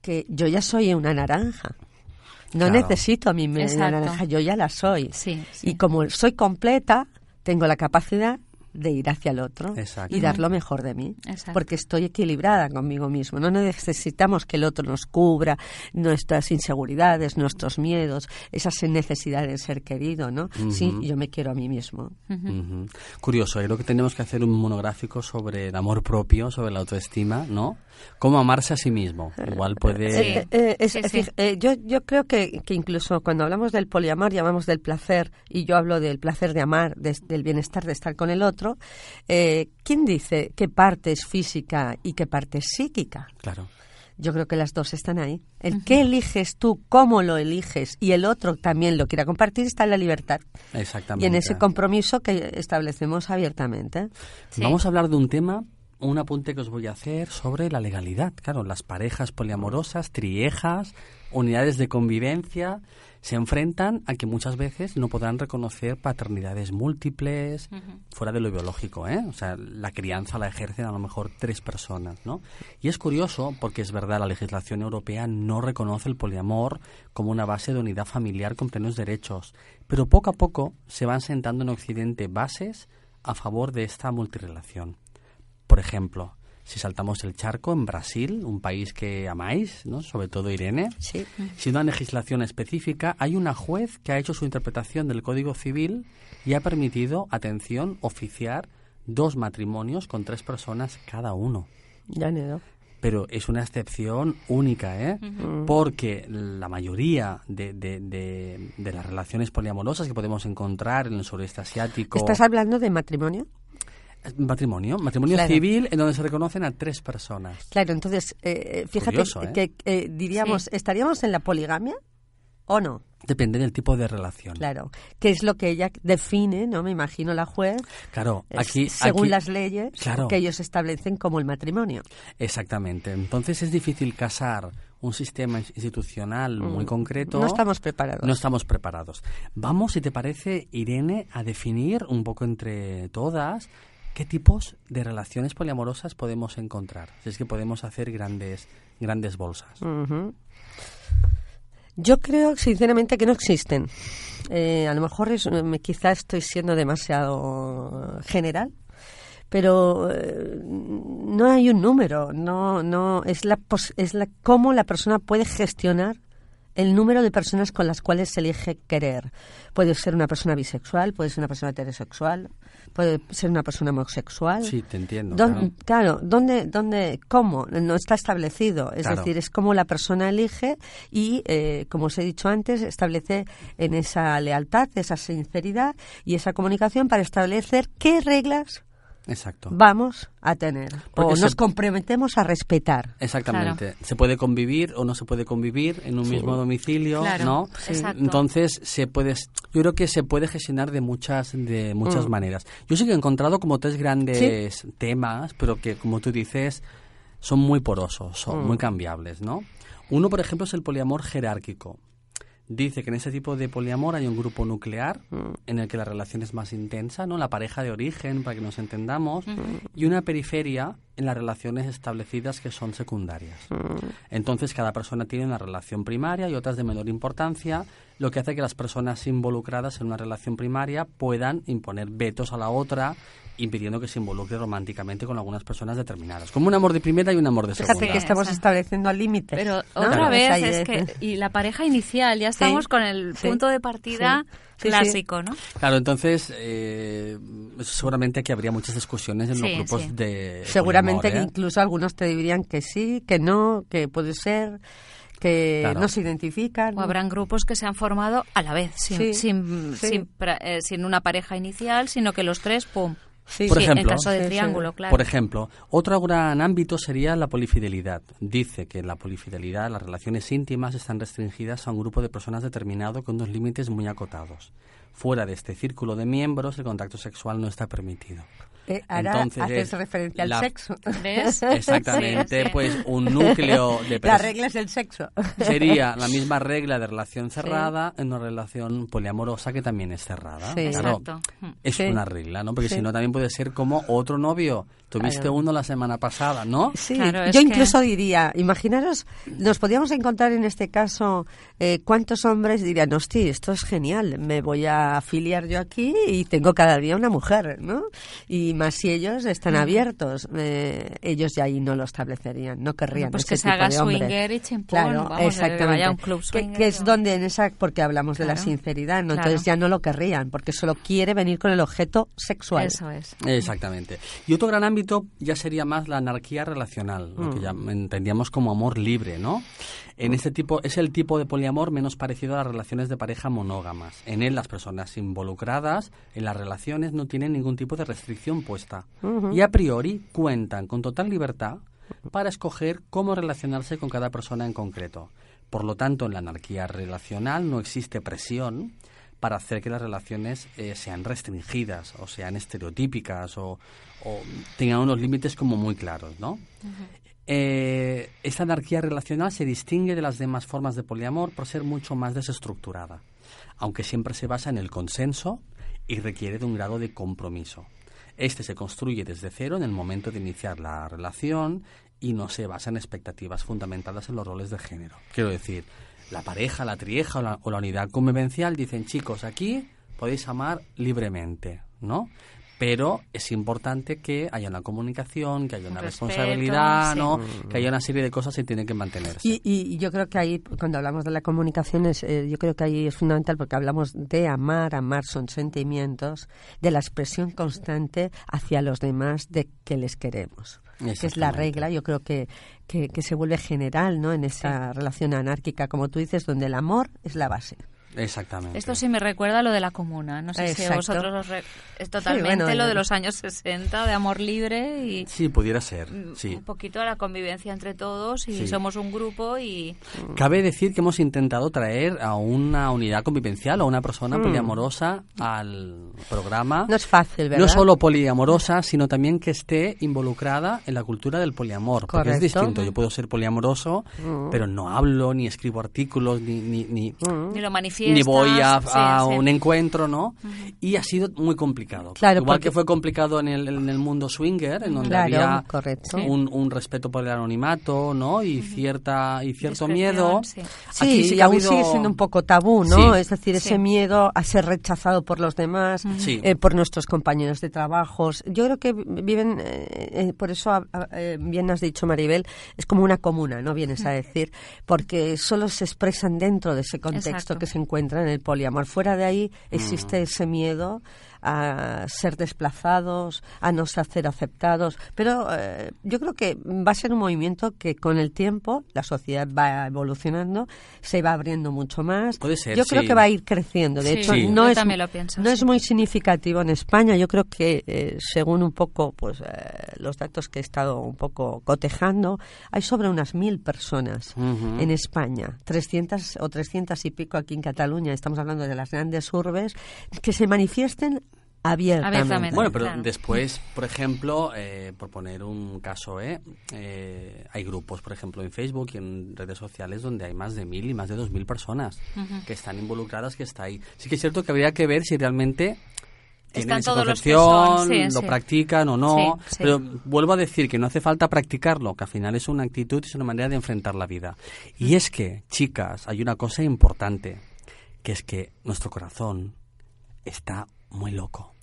que yo ya soy una naranja. No Claro. necesito a mi media Exacto. naranja, yo ya la soy. Sí, Y como soy completa, tengo la capacidad de ir hacia el otro Exacto. y dar lo mejor de mí, Exacto. porque estoy equilibrada conmigo mismo. No necesitamos que el otro nos cubra nuestras inseguridades, nuestros miedos, esas necesidades de ser querido, ¿no? Sí, yo me quiero a mí mismo. Curioso, yo creo que tenemos que hacer un monográfico sobre el amor propio, sobre la autoestima, ¿no? Cómo amarse a sí mismo. Igual puede... Eh, eh, es- sí, eh, eh, yo, yo creo que, que incluso cuando hablamos del poliamor llamamos del placer y yo hablo del placer de amar, de- del bienestar de estar con el otro. eh, ¿Quién dice qué parte es física y qué parte es psíquica? Claro. Yo creo que las dos están ahí. El qué eliges tú, cómo lo eliges y el otro también lo quiera compartir está en la libertad Exactamente. y en ese compromiso que establecemos abiertamente. Vamos a hablar de un tema, un apunte que os voy a hacer sobre la legalidad. Claro, las parejas poliamorosas, triejas, unidades de convivencia, se enfrentan a que muchas veces no podrán reconocer paternidades múltiples fuera de lo biológico, ¿eh? O sea, la crianza la ejercen a lo mejor tres personas, ¿no? Y es curioso porque es verdad, la legislación europea no reconoce el poliamor como una base de unidad familiar con plenos derechos, pero poco a poco se van sentando en Occidente bases a favor de esta multirelación. Por ejemplo, si saltamos el charco en Brasil, un país que amáis, ¿no? sobre todo Irene, Sí. sin una legislación específica, hay una juez que ha hecho su interpretación del Código Civil y ha permitido, atención, oficiar dos matrimonios con tres personas cada uno. Ya, Nedo. pero es una excepción única, ¿eh? Porque la mayoría de, de, de- de las relaciones poliamorosas que podemos encontrar en el sureste asiático... ¿Estás hablando de matrimonio? Matrimonio, matrimonio Claro. civil en donde se reconocen a tres personas. Claro, entonces, eh, fíjate Curioso, ¿eh? que eh, diríamos, ¿estaríamos en la poligamia o no? Depende del tipo de relación. Claro, que es lo que ella define, ¿no? Me imagino la juez, Claro, es aquí... según aquí- las leyes Claro. que ellos establecen como el matrimonio. Exactamente. Entonces es difícil casar un sistema institucional muy Mm. concreto. No estamos preparados. No estamos preparados. Vamos, si te parece, Irene, a definir un poco entre todas qué tipos de relaciones poliamorosas podemos encontrar. Si es que podemos hacer grandes, grandes bolsas. Yo creo, sinceramente, que no existen. Eh, a lo mejor es, me- quizá estoy siendo demasiado general, pero eh, no hay un número. No, no es la, es la cómo la persona puede gestionar el número de personas con las cuales se elige querer. Puede ser una persona bisexual, puede ser una persona heterosexual, puede ser una persona homosexual. Sí, te entiendo. Claro. claro, ¿dónde, dónde, cómo? No está establecido. Es Claro. decir, es como la persona elige y, eh, como os he dicho antes, establece en esa lealtad, esa sinceridad y esa comunicación para establecer qué reglas Exacto. vamos a tener Porque o se- nos comprometemos a respetar. Exactamente. Se puede convivir o no se puede convivir en un Sí. mismo domicilio, Claro, ¿no? sí. Entonces se puede, yo creo que se puede gestionar de muchas, de muchas Mm. maneras. Yo sí que he encontrado como tres grandes temas, pero que como tú dices son muy porosos, son Mm. muy cambiables, ¿no? Uno, por ejemplo, es el poliamor jerárquico. Dice que en ese tipo de poliamor hay un grupo nuclear Mm. en el que la relación es más intensa, ¿no? La pareja de origen, para que nos entendamos, Mm. y una periferia en las relaciones establecidas que son secundarias. Entonces cada persona tiene una relación primaria y otras de menor importancia, lo que hace que las personas involucradas en una relación primaria puedan imponer vetos a la otra, impidiendo que se involucre románticamente con algunas personas determinadas. Como un amor de primera y un amor de segunda. Fíjate que estamos estableciendo límites. Pero ¿no? otra Esa vez es que y la pareja inicial ya estamos con el sí, punto de partida sí, sí, sí. clásico, ¿no? Claro, entonces eh, seguramente aquí habría muchas discusiones en Sí, los grupos sí. de Seguramente que ¿eh? incluso algunos te dirían que sí, que no, que puede ser, que Claro. no se identifican. O habrán grupos que se han formado a la vez, sin, Sí, sin, sí. sin pra- eh, sin una pareja inicial, sino que los tres, ¡pum! Por Sí, ejemplo, en caso de triángulo, claro. Por ejemplo, otro gran ámbito sería la polifidelidad. Dice que en la polifidelidad las relaciones íntimas están restringidas a un grupo de personas determinado con unos límites muy acotados. Fuera de este círculo de miembros, el contacto sexual no está permitido. Eh, ahora Entonces haces es referencia al la- sexo. ¿Ves? Exactamente, Sí, sí. pues un núcleo de Las pers- reglas del sexo. Sería la misma regla de relación cerrada en una relación poliamorosa que también es cerrada. Sí. Claro, Exacto. es Sí. una regla, ¿no? Porque Sí. si no también puede ser como otro novio. Tuviste Claro. uno la semana pasada, ¿no? Sí, Claro, es yo que- incluso diría, imaginaros, nos podíamos encontrar en este caso eh, cuántos hombres dirían, hostia, esto es genial, me voy a afiliar yo aquí y tengo cada día una mujer, ¿no? Y más si ellos están abiertos, eh, ellos ya ahí no lo establecerían, no querrían Bueno, pues ese que se tipo haga swinger y chimpún, Claro, vamos, eh, exactamente. vaya a un club que, swinger que es donde en esa, porque hablamos de la Claro. sinceridad, ¿no? Claro. Entonces ya no lo querrían, porque solo quiere venir con el objeto sexual. Eso es. Exactamente. Y otro gran ámbito ya sería más la anarquía relacional, lo que Mm. ya entendíamos como amor libre, ¿no? En este tipo es el tipo de poliamor menos parecido a las relaciones de pareja monógamas. En él las personas involucradas en las relaciones no tienen ningún tipo de restricción y a priori cuentan con total libertad para escoger cómo relacionarse con cada persona en concreto. Por lo tanto, en la anarquía relacional no existe presión para hacer que las relaciones eh, sean restringidas o sean estereotípicas o, o tengan unos límites como muy claros, ¿no? Eh, esta anarquía relacional se distingue de las demás formas de poliamor por ser mucho más desestructurada, aunque siempre se basa en el consenso y requiere de un grado de compromiso. Este se construye desde cero en el momento de iniciar la relación y no se basa en expectativas fundamentadas en los roles de género. Quiero decir, la pareja, la trieja o la, o la unidad convivencial dicen, chicos, aquí podéis amar libremente, ¿no? Pero es importante que haya una comunicación, que haya una respeto, responsabilidad, sí. ¿no? Que haya una serie de cosas que tienen que mantenerse. Y, y yo creo que ahí, cuando hablamos de la comunicación, es, eh, yo creo que ahí es fundamental porque hablamos de amar, amar son sentimientos, de la expresión constante hacia los demás de que les queremos. que es la regla, yo creo que, que, que se vuelve general ¿no? en esa relación anárquica, como tú dices, donde el amor es la base. Exactamente. Esto sí me recuerda a lo de la comuna. No sé si a Exacto. vosotros os re- es totalmente bueno, lo de los años 60, de amor libre y Sí, pudiera ser, mm, sí. un poquito a la convivencia entre todos y Sí. somos un grupo y Cabe decir que hemos intentado traer a una unidad convivencial o a una persona Mm. poliamorosa al programa. No es fácil, ¿verdad? No solo poliamorosa, sino también que esté involucrada en la cultura del poliamor. Porque es Correcto. distinto. Yo puedo ser poliamoroso, Mm. pero no hablo, ni escribo artículos, ni, ni, ni, ni lo ni voy a, sí, a sí. un encuentro, ¿no? Y ha sido muy complicado. Claro, Igual porque- que fue complicado en el, en el mundo swinger, en donde Claro, había correcto. un, un respeto por el anonimato, ¿no? Y cierta y cierto Discreción, miedo. sí. Sí, Aquí sí y aún habido- sigue siendo un poco tabú, ¿no? Es decir, ese miedo a ser rechazado por los demás, eh, por nuestros compañeros de trabajos. Yo creo que viven, eh, eh, por eso eh, bien has dicho, Maribel, es como una comuna, ¿no? Vienes a decir, porque solo se expresan dentro de ese contexto Exacto. que se encuentra en el poliamor. Fuera de ahí Mm. existe ese miedo a ser desplazados, a no ser aceptados. Pero eh, yo creo que va a ser un movimiento que con el tiempo la sociedad va evolucionando, se va abriendo mucho más. Puede ser, yo creo que va a ir creciendo. De Sí, hecho, Sí. no es también lo pienso, no sí. es muy significativo en España. Yo creo que eh, según un poco pues eh, los datos que he estado un poco cotejando, hay sobre unas mil personas en España, 300 o 300 y pico aquí en Cataluña. Estamos hablando de las grandes urbes que se manifiesten abiertamente. Abiertamente. Bueno, pero Claro. después, por ejemplo, eh, por poner un caso, ¿eh? Eh, hay grupos, por ejemplo, en Facebook y en redes sociales donde hay más de mil y más de dos mil personas que están involucradas, que está ahí. Sí que es cierto que habría que ver si realmente tienen Están esa todos concepción, sí, lo sí. practican o no. Sí, sí. Pero vuelvo a decir que no hace falta practicarlo, que al final es una actitud, es una manera de enfrentar la vida. Y es que, chicas, hay una cosa importante, que es que nuestro corazón está muy loco.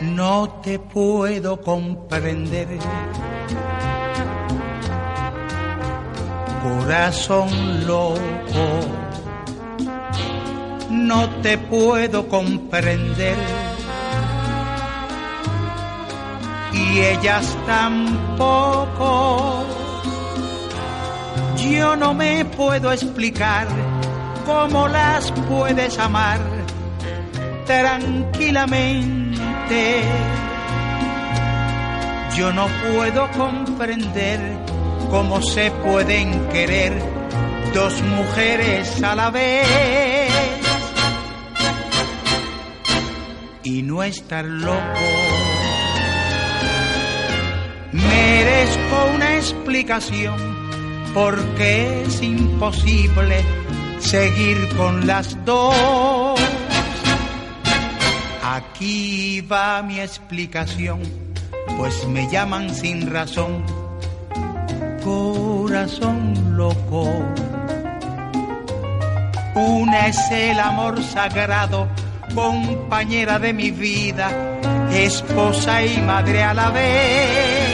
No te puedo comprender. Corazón loco, no te puedo comprender. Y ellas tampoco. Yo no me puedo explicar cómo las puedes amar tranquilamente. Yo no puedo comprender cómo se pueden querer dos mujeres a la vez y no estar loco. Merezco una explicación porque es imposible seguir con las dos. Aquí va mi explicación, pues me llaman sin razón. Corazón loco. Una es el amor sagrado, compañera de mi vida, esposa y madre a la vez.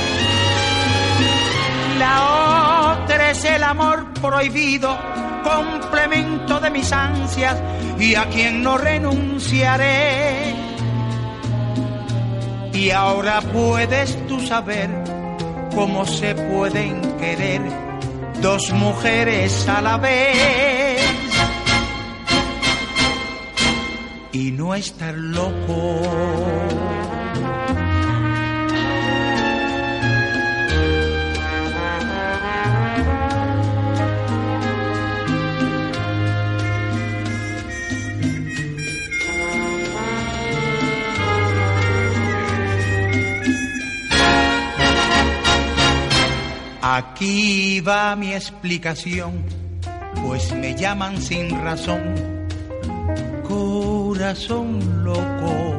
La otra es el amor prohibido, complemento de mis ansias y a quien no renunciaré. Y ahora puedes tú saber cómo se pueden querer dos mujeres a la vez y no estar loco. Aquí va mi explicación, pues me llaman sin razón. Corazón loco.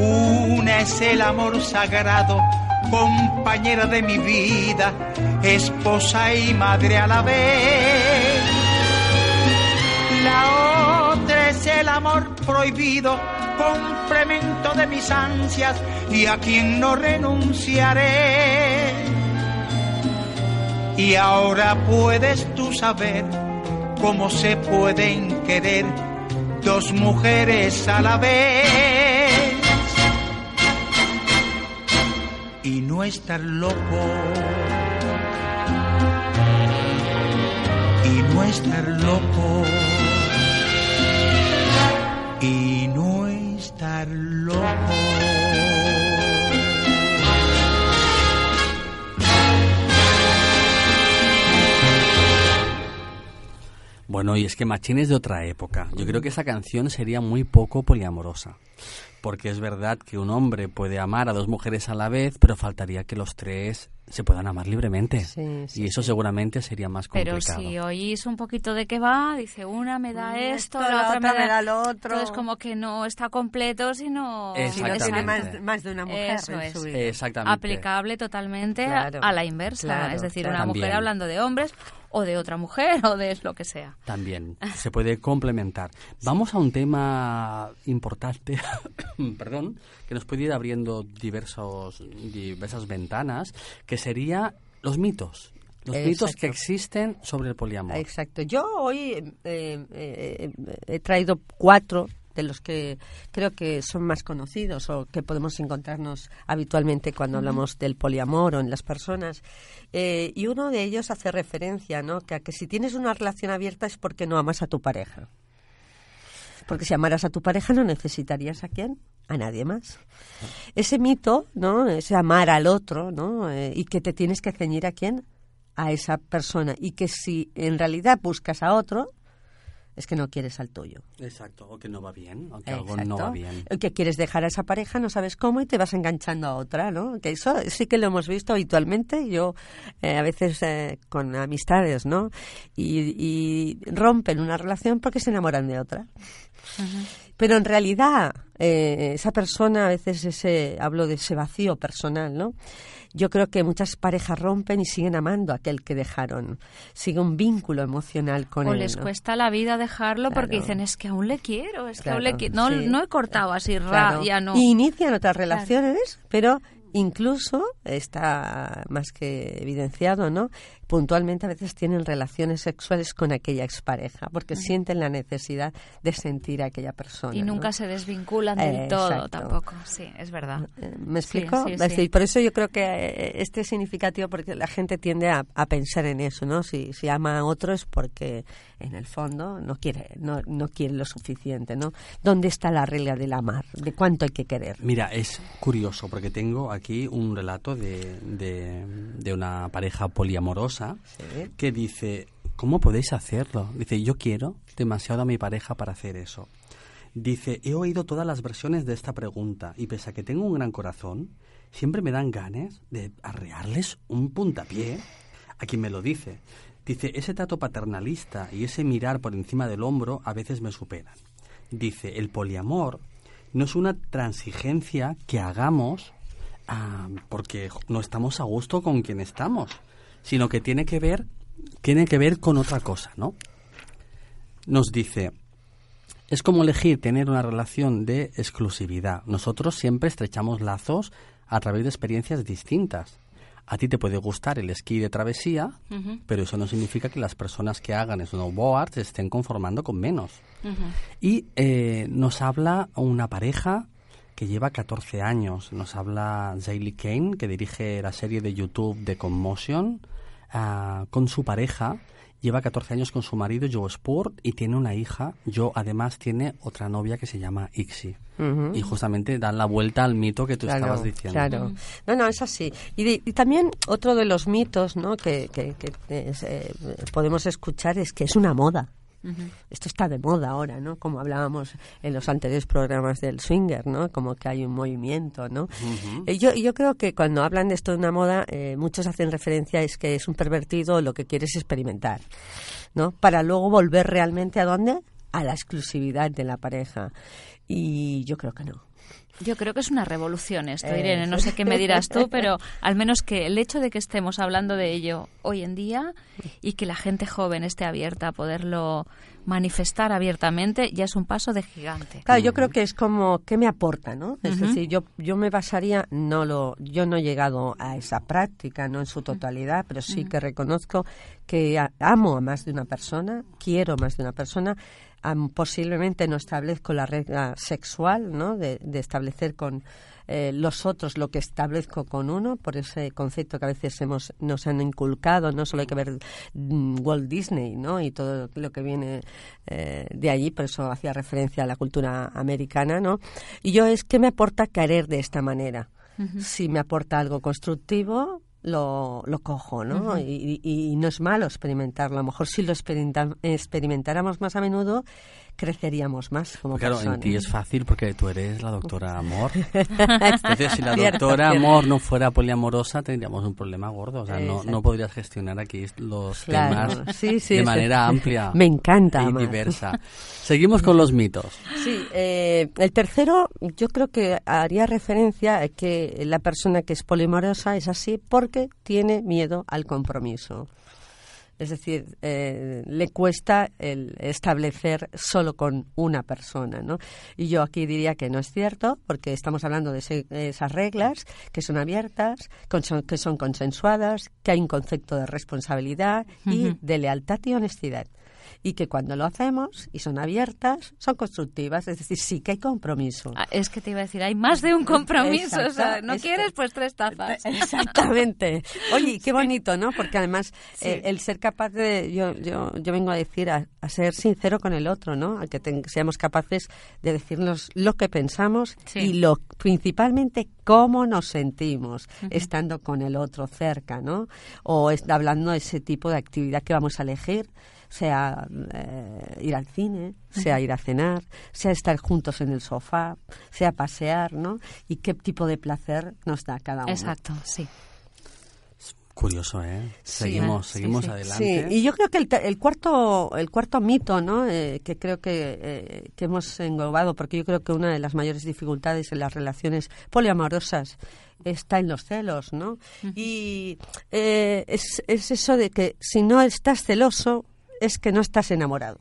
Una es el amor sagrado, compañera de mi vida, esposa y madre a la vez. La otra es el amor prohibido, complemento de mis ansias y a quien no renunciaré. Y ahora puedes tú saber cómo se pueden querer dos mujeres a la vez. Y no estar loco. Y no estar loco. Y no estar loco. Bueno, y es que Machín es de otra época. Yo creo que esa canción sería muy poco poliamorosa. Porque es verdad que un hombre puede amar a dos mujeres a la vez, pero faltaría que los tres se puedan amar libremente. Sí, sí, y eso seguramente sería más Pero complicado. si oís un poquito de qué va, dice una me da esto, esto, la otra me da, lo otro. Entonces como que no está completo, sino Exactamente. tiene más, más de una mujer Eso en es. su vida. Exactamente. aplicable totalmente a- Claro, a, la inversa. claro, es decir, claro. una mujer También. hablando de hombres o de otra mujer o de lo que sea. También se puede complementar. Vamos a un tema importante, perdón, que nos puede ir abriendo diversos, diversas ventanas, que sería los mitos. Los mitos que existen sobre el poliamor. Exacto. Yo hoy eh, eh, eh, he traído cuatro de los que creo que son más conocidos o que podemos encontrarnos habitualmente cuando hablamos del poliamor o en las personas. Eh, y uno de ellos hace referencia, ¿no? Que a que si tienes una relación abierta es porque no amas a tu pareja. Porque si amaras a tu pareja no necesitarías a quién, a nadie más. Ese mito, ¿no? Ese amar al otro, ¿no? Eh, y que te tienes que ceñir a quién, a esa persona. Y que si en realidad buscas a otro, es que no quieres al tuyo. Exacto, o que no va bien, o que algo no va bien. Que quieres dejar a esa pareja, no sabes cómo y te vas enganchando a otra, ¿no? Que eso sí que lo hemos visto habitualmente, yo eh, a veces eh, con amistades, ¿no? Y, y rompen una relación porque se enamoran de otra. Pero en realidad, eh, esa persona, a veces ese, hablo de ese vacío personal, ¿no? Yo creo que muchas parejas rompen y siguen amando a aquel que dejaron. Sigue un vínculo emocional con o él. les ¿no? cuesta la vida dejarlo porque dicen es que aún le quiero, es que aún le quiero. No, sí. no he cortado así, ra, ya no. Y inician otras relaciones, pero incluso está más que evidenciado, ¿no? Puntualmente a veces tienen relaciones sexuales con aquella expareja porque sienten la necesidad de sentir a aquella persona. Y ¿no? nunca se desvinculan del Eh, todo exacto. tampoco. Sí, es verdad. ¿Me Sí, explico? sí, por eso yo creo que eh, este es significativo porque la gente tiende a, a pensar en eso, ¿no? Si, si ama a otro es porque en el fondo no quiere, no, no quiere lo suficiente, ¿no? ¿Dónde está la regla del amar? ¿De cuánto hay que querer? Mira, es curioso porque tengo aquí un relato de, de, de una pareja poliamorosa Sí. que dice, ¿cómo podéis hacerlo? Dice, yo quiero demasiado a mi pareja para hacer eso. Dice, he oído todas las versiones de esta pregunta y pese a que tengo un gran corazón, siempre me dan ganas de arrearles un puntapié a quien me lo dice. Dice, ese trato paternalista y ese mirar por encima del hombro a veces me superan. Dice, el poliamor no es una transigencia que hagamos ah, porque no estamos a gusto con quien estamos, sino que tiene que ver tiene que ver con otra cosa, ¿no? Nos dice, es como elegir tener una relación de exclusividad. Nosotros siempre estrechamos lazos a través de experiencias distintas. A ti te puede gustar el esquí de travesía, pero eso no significa que las personas que hagan snowboard se estén conformando con menos. Y eh, nos habla una pareja que lleva 14 años. Nos habla Zaylee Kane, que dirige la serie de YouTube de Commotion, ah, con su pareja. Lleva 14 años con su marido, Joe Sport, y tiene una hija. Joe, además, tiene otra novia que se llama Ixi. Y justamente dan la vuelta al mito que tú Claro, estabas diciendo. Claro. No, no, es así. Y, de- y también otro de los mitos ¿no? que, que- que, es, eh, podemos escuchar es que es una moda. Esto está de moda ahora, ¿no? Como hablábamos en los anteriores programas del swinger, ¿no? Como que hay un movimiento, ¿no? Eh, yo, yo creo que cuando hablan de esto de una moda, eh, muchos hacen referencia es que es un pervertido lo que quiere es experimentar, ¿no? Para luego volver realmente a dónde? A la exclusividad de la pareja. Y yo creo que no. Yo creo que es una revolución esto, Eh, Irene. No sé qué me dirás tú, pero al menos que el hecho de que estemos hablando de ello hoy en día y que la gente joven esté abierta a poderlo manifestar abiertamente ya es un paso de gigante. Claro, yo creo que es como qué me aporta, ¿no? Es decir, yo yo me basaría no lo yo no he llegado a esa práctica, no en su totalidad, pero sí que reconozco que a- amo a más de una persona, quiero más de una persona, posiblemente no establezco la regla sexual, ¿no? De, de establecer con eh, los otros lo que establezco con uno, por ese concepto que a veces hemos, nos han inculcado, no solo hay que ver mm, Walt Disney, ¿no? Y todo lo que viene eh, de allí, por eso hacía referencia a la cultura americana, ¿no? Y yo es que me aporta querer de esta manera. Si me aporta algo constructivo, lo, lo cojo, ¿no? Y, y- y no es malo experimentarlo. A lo mejor si lo experimenta- experimentáramos más a menudo, creceríamos más como Claro, personas. en ti es fácil porque tú eres la doctora Amor. Entonces, si la doctora. Amor no fuera poliamorosa, tendríamos un problema gordo. O sea, no, no podrías gestionar aquí los Claro, temas sí, sí, de sí. manera amplia. Me encanta, Y Amar. diversa. Seguimos con los mitos. Sí, eh, el tercero yo creo que haría referencia a que la persona que es polimorosa es así porque tiene miedo al compromiso. Es decir, eh, le cuesta el establecer solo con una persona, ¿no? Y yo aquí diría que no es cierto, porque estamos hablando de ese- esas reglas que son abiertas, que son consensuadas, que hay un concepto de responsabilidad y de lealtad y honestidad. Y que cuando lo hacemos y son abiertas, son constructivas, es decir, sí que hay compromiso. Ah, Es que te iba a decir, hay más de un compromiso. o sea, no es- quieres, pues tres tazas. Exactamente. Oye, qué bonito, ¿no? Porque además Sí. eh, el ser capaz de, yo, yo, yo vengo a decir, a, a ser sincero con el otro, ¿no? A que ten- seamos capaces de decirnos lo que pensamos Sí. y lo principalmente cómo nos sentimos estando con el otro cerca, ¿no? O es- hablando de ese tipo de actividad que vamos a elegir sea eh, ir al cine, sea ir a cenar, sea estar juntos en el sofá, sea pasear, ¿no? Y qué tipo de placer nos da cada uno. Exacto, sí. Curioso, ¿eh? Sí, Seguimos, sí, seguimos sí. adelante. Sí, y yo creo que el, el cuarto el cuarto mito, ¿no? Eh, que creo que, eh, que hemos englobado, porque yo creo que una de las mayores dificultades en las relaciones poliamorosas está en los celos, ¿no? Y eh, es, es eso de que si no estás celoso es que no estás enamorado.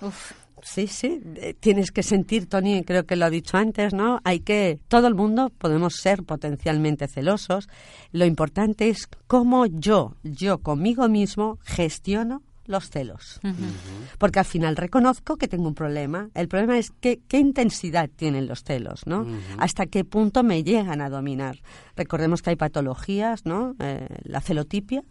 Uf. Sí, sí, eh, tienes que sentir, Tony, creo que lo ha dicho antes, ¿no? Hay que, todo el mundo podemos ser potencialmente celosos. Lo importante es cómo yo, yo conmigo mismo, gestiono los celos. Porque al final reconozco que tengo un problema. El problema es que, qué intensidad tienen los celos, ¿no? Hasta qué punto me llegan a dominar. Recordemos que hay patologías, ¿no? Eh, la celotipia,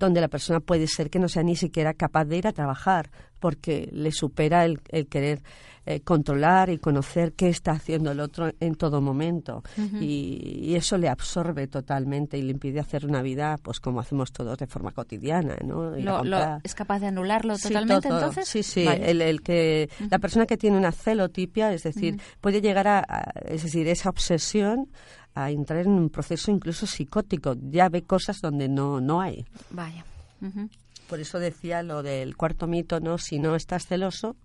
donde la persona puede ser que no sea ni siquiera capaz de ir a trabajar porque le supera el, el querer eh, controlar y conocer qué está haciendo el otro en todo momento y, y eso le absorbe totalmente y le impide hacer una vida pues como hacemos todos de forma cotidiana ¿no? Lo-. ¿Es capaz de anularlo Sí, totalmente todo. entonces? Sí, sí. Vale. El, el que la persona que tiene una celotipia, es decir, puede llegar a, a- es decir, esa obsesión a entrar en un proceso incluso psicótico. Ya ve cosas donde no no hay. Vaya. Ujú. Por eso decía lo del cuarto mito, ¿no? Si no estás celoso,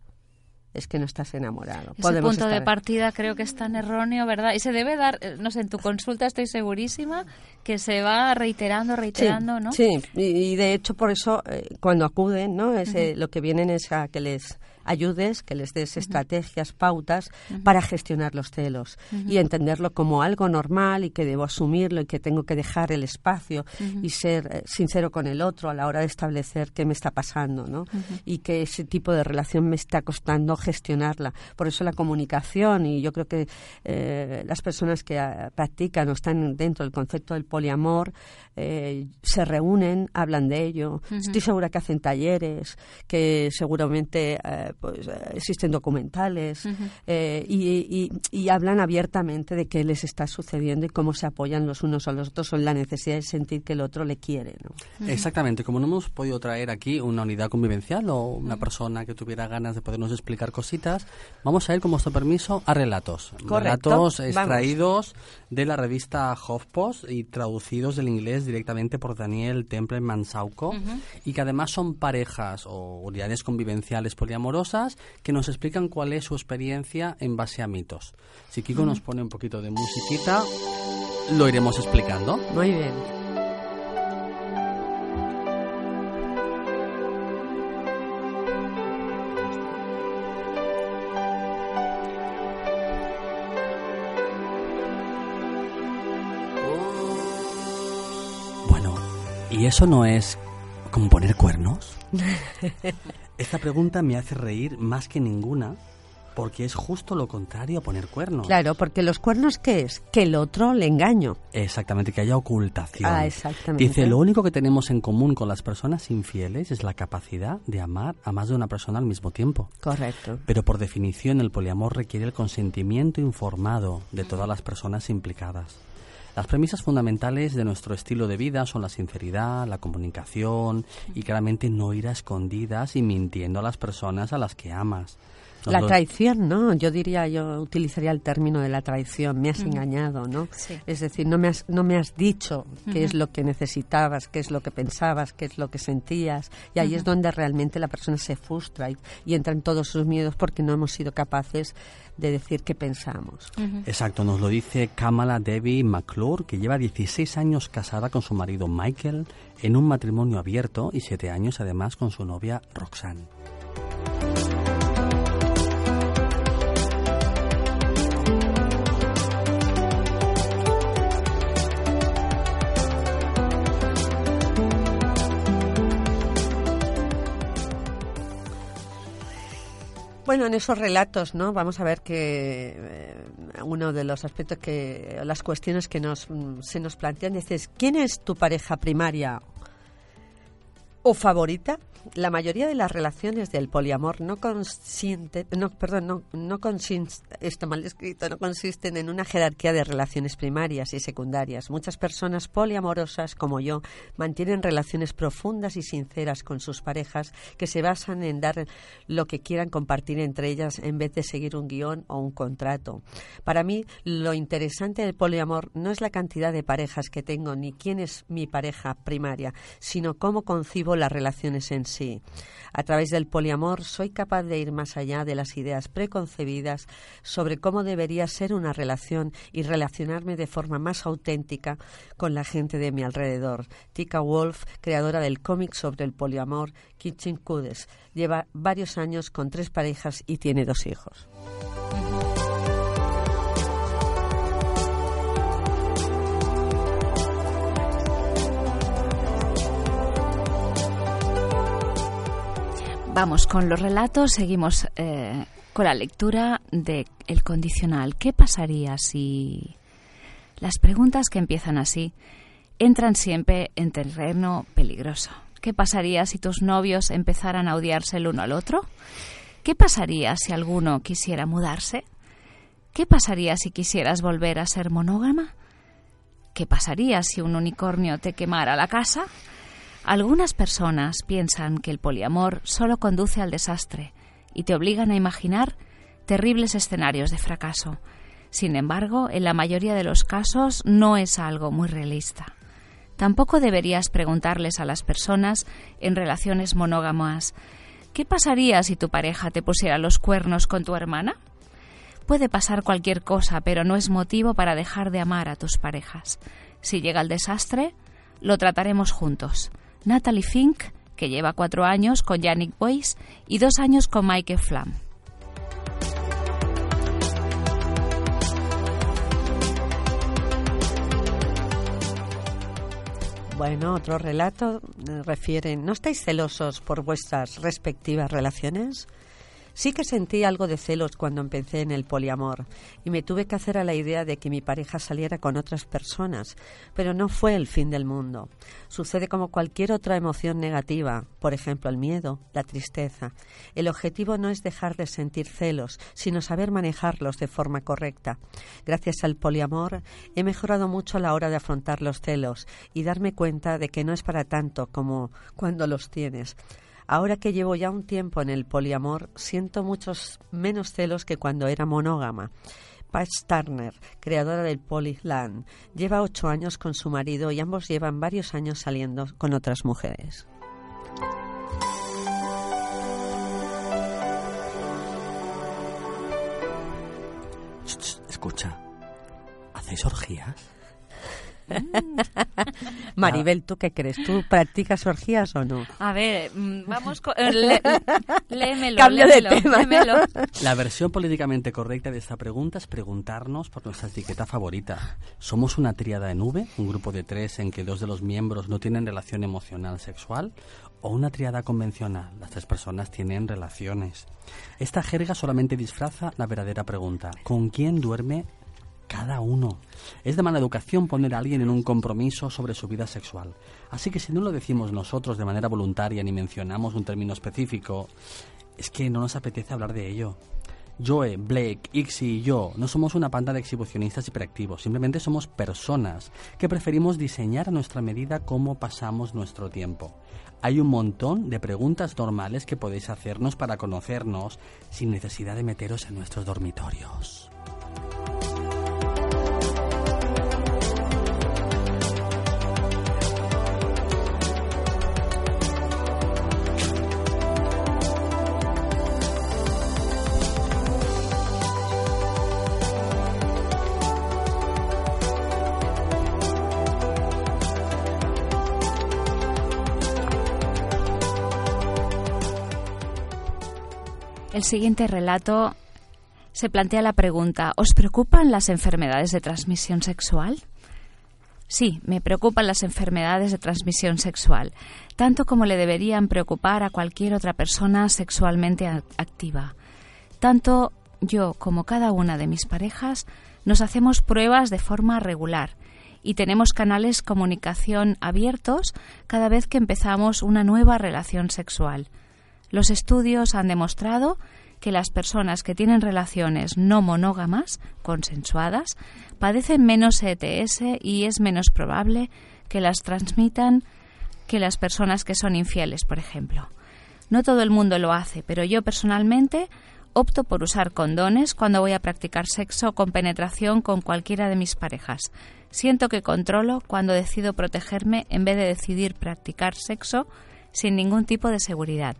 es que no estás enamorado. Ese Podemos punto de partida creo que es tan erróneo, ¿verdad? Y se debe dar, eh, no sé, en tu consulta estoy segurísima que se va reiterando, reiterando, sí, ¿no? Sí, y, y de hecho por eso eh, cuando acuden, ¿no? Es, eh, lo que vienen es a que les ayudes, que les des estrategias, pautas para gestionar los celos y entenderlo como algo normal y que debo asumirlo y que tengo que dejar el espacio y ser eh, sincero con el otro a la hora de establecer qué me está pasando, ¿no? Y que ese tipo de relación me está costando gestionarla. Por eso la comunicación y yo creo que eh, las personas que ah, practican o están dentro del concepto del poliamor eh, se reúnen, hablan de ello. Estoy segura que hacen talleres, que seguramente eh, pues, eh, existen documentales eh, y, y- y hablan abiertamente de qué les está sucediendo y cómo se apoyan los unos a los otros o en la necesidad de sentir que el otro le quiere. ¿no? Exactamente, como no hemos podido traer aquí una unidad convivencial o una persona que tuviera ganas de podernos explicar cositas, vamos a ir con vuestro permiso a relatos. Correcto, Relatos vamos. extraídos de la revista HuffPost y traducidos del inglés directamente por Daniel Temple Mansauco y que además son parejas o unidades convivenciales poliamorosas que nos explican cuál es su experiencia en base a mitos. Si Kiko nos pone un poquito de musiquita, lo iremos explicando. Muy bien. ¿Y eso no es como poner cuernos? Esta pregunta me hace reír más que ninguna porque es justo lo contrario a poner cuernos. Claro, porque los cuernos, ¿qué es? Que el otro le engaño. Exactamente, que haya ocultación. Ah, exactamente. Dice, lo único que tenemos en común con las personas infieles es la capacidad de amar a más de una persona al mismo tiempo. Correcto. Pero por definición el poliamor requiere el consentimiento informado de todas las personas implicadas. Las premisas fundamentales de nuestro estilo de vida son la sinceridad, la comunicación y claramente no ir a escondidas y mintiendo a las personas a las que amas. La traición, ¿no? Yo diría, yo utilizaría el término de la traición. Me has Ujú. engañado, ¿no? Sí. Es decir, no me has, no me has dicho qué es lo que necesitabas, qué es lo que pensabas, qué es lo que sentías. Y ahí es Ujú. donde realmente la persona se frustra y, y entra en todos sus miedos porque no hemos sido capaces de decir qué pensamos. Exacto, nos lo dice Kamala Debbie McClure, que lleva 16 años casada con su marido Michael en un matrimonio abierto y 7 años además con su novia Roxanne. Bueno, en esos relatos, ¿no? Vamos a ver que eh, uno de los aspectos que, las cuestiones que nos, mm, se nos plantean es, ¿quién es tu pareja primaria o favorita? La mayoría de las relaciones del poliamor no consiste, no, perdón, no, no consiste, está mal escrito, no consisten en una jerarquía de relaciones primarias y secundarias. Muchas personas poliamorosas, como yo, mantienen relaciones profundas y sinceras con sus parejas que se basan en dar lo que quieran compartir entre ellas en vez de seguir un guion o un contrato. Para mí, lo interesante del poliamor no es la cantidad de parejas que tengo ni quién es mi pareja primaria, sino cómo concibo las relaciones en sí. A través del poliamor soy capaz de ir más allá de las ideas preconcebidas sobre cómo debería ser una relación y relacionarme de forma más auténtica con la gente de mi alrededor. Tika Wolf, creadora del cómic sobre el poliamor Kitchen Kudes, lleva varios años con tres parejas y tiene dos hijos. Vamos con los relatos, seguimos eh, con la lectura de el condicional. ¿Qué pasaría si las preguntas que empiezan así entran siempre en terreno peligroso? ¿Qué pasaría si tus novios empezaran a odiarse el uno al otro? ¿Qué pasaría si alguno quisiera mudarse? ¿Qué pasaría si quisieras volver a ser monógama? ¿Qué pasaría si un unicornio te quemara la casa? Algunas personas piensan que el poliamor solo conduce al desastre y te obligan a imaginar terribles escenarios de fracaso. Sin embargo, en la mayoría de los casos no es algo muy realista. Tampoco deberías preguntarles a las personas en relaciones monógamas ¿qué pasaría si tu pareja te pusiera los cuernos con tu hermana? Puede pasar cualquier cosa, pero no es motivo para dejar de amar a tus parejas. Si llega el desastre, lo trataremos juntos. Natalie Fink, que lleva cuatro años con Yannick Boyce y dos años con Mike Flam. Bueno, otro relato eh, refiere, ¿no estáis celosos por vuestras respectivas relaciones? Sí que sentí algo de celos cuando empecé en el poliamor y me tuve que hacer a la idea de que mi pareja saliera con otras personas, pero no fue el fin del mundo. Sucede como cualquier otra emoción negativa, por ejemplo el miedo, la tristeza. El objetivo no es dejar de sentir celos, sino saber manejarlos de forma correcta. Gracias al poliamor he mejorado mucho a la hora de afrontar los celos y darme cuenta de que no es para tanto como cuando los tienes. Ahora que llevo ya un tiempo en el poliamor, siento muchos menos celos que cuando era monógama. Paige Turner, creadora del Polyland, lleva ocho años con su marido y ambos llevan varios años saliendo con otras mujeres. Escucha, ¿hacéis orgías? Maribel, ¿tú qué crees? ¿Tú practicas orgías o no? A ver, mm, vamos con... eh, lé- léemelo, Cambio de léemelo, tema. léemelo. La versión políticamente correcta de esta pregunta es preguntarnos por nuestra etiqueta favorita. ¿Somos una tríada en V, un grupo de tres en que dos de los miembros no tienen relación emocional sexual? ¿O una triada convencional? Las tres personas tienen relaciones. Esta jerga solamente disfraza la verdadera pregunta. ¿Con quién duerme cada uno. Es de mala educación poner a alguien en un compromiso sobre su vida sexual. Así que si no lo decimos nosotros de manera voluntaria ni mencionamos un término específico, es que no nos apetece hablar de ello. Joe, Blake, Ixi y yo no somos una panda de exhibicionistas hiperactivos, simplemente somos personas que preferimos diseñar a nuestra medida cómo pasamos nuestro tiempo. Hay un montón de preguntas normales que podéis hacernos para conocernos sin necesidad de meteros en nuestros dormitorios. El siguiente relato se plantea la pregunta, ¿os preocupan las enfermedades de transmisión sexual? Sí, me preocupan las enfermedades de transmisión sexual, tanto como le deberían preocupar a cualquier otra persona sexualmente activa. Tanto yo como cada una de mis parejas nos hacemos pruebas de forma regular y tenemos canales comunicación abiertos cada vez que empezamos una nueva relación sexual. Los estudios han demostrado que las personas que tienen relaciones no monógamas, consensuadas, padecen menos ETS y es menos probable que las transmitan que las personas que son infieles, por ejemplo. No todo el mundo lo hace, pero yo personalmente opto por usar condones cuando voy a practicar sexo con penetración con cualquiera de mis parejas. Siento que controlo cuando decido protegerme en vez de decidir practicar sexo sin ningún tipo de seguridad.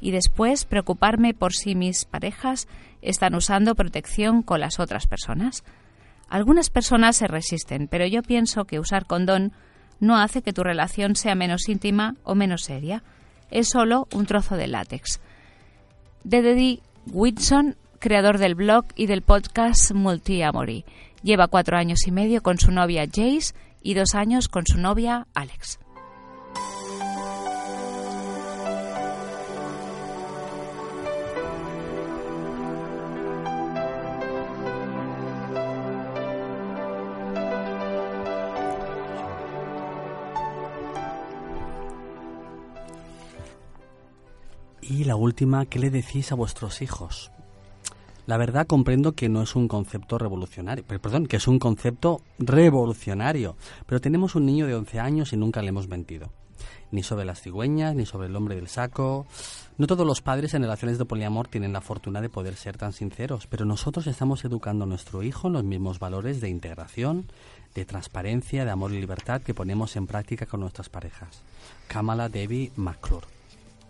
Y después preocuparme por si mis parejas están usando protección con las otras personas. Algunas personas se resisten, pero yo pienso que usar condón no hace que tu relación sea menos íntima o menos seria. Es solo un trozo de látex. Dededy Whitson, creador del blog y del podcast Multiamory, lleva cuatro años y medio con su novia Jace y dos años con su novia Alex. Y la última, ¿qué le decís a vuestros hijos? La verdad comprendo que no es un concepto revolucionario, perdón, que es un concepto revolucionario, pero tenemos un niño de 11 años y nunca le hemos mentido. Ni sobre las cigüeñas, ni sobre el hombre del saco. No todos los padres en relaciones de poliamor tienen la fortuna de poder ser tan sinceros, pero nosotros estamos educando a nuestro hijo en los mismos valores de integración, de transparencia, de amor y libertad que ponemos en práctica con nuestras parejas. Kamala Devi McClure.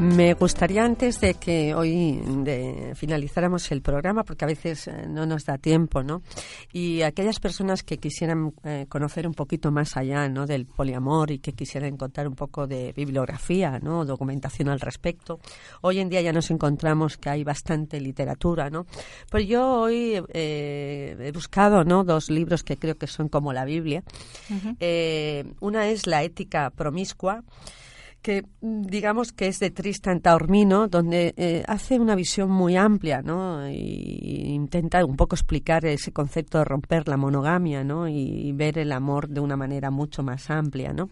Me gustaría antes de que hoy de finalizáramos el programa, porque a veces eh, no nos da tiempo, ¿no? Y aquellas personas que quisieran eh, conocer un poquito más allá, ¿no? Del poliamor y que quisieran encontrar un poco de bibliografía, ¿no? Documentación al respecto. Hoy en día ya nos encontramos que hay bastante literatura, ¿no? Pues yo hoy eh, he buscado, ¿no? Dos libros que creo que son como la Biblia. Eh, una es La ética promiscua que mm, digamos que es de Tristan Taormino, donde eh, hace una visión muy amplia, ¿no? Y intenta un poco explicar ese concepto de romper la monogamia, ¿no? Y, ver el amor de una manera mucho más amplia, ¿no?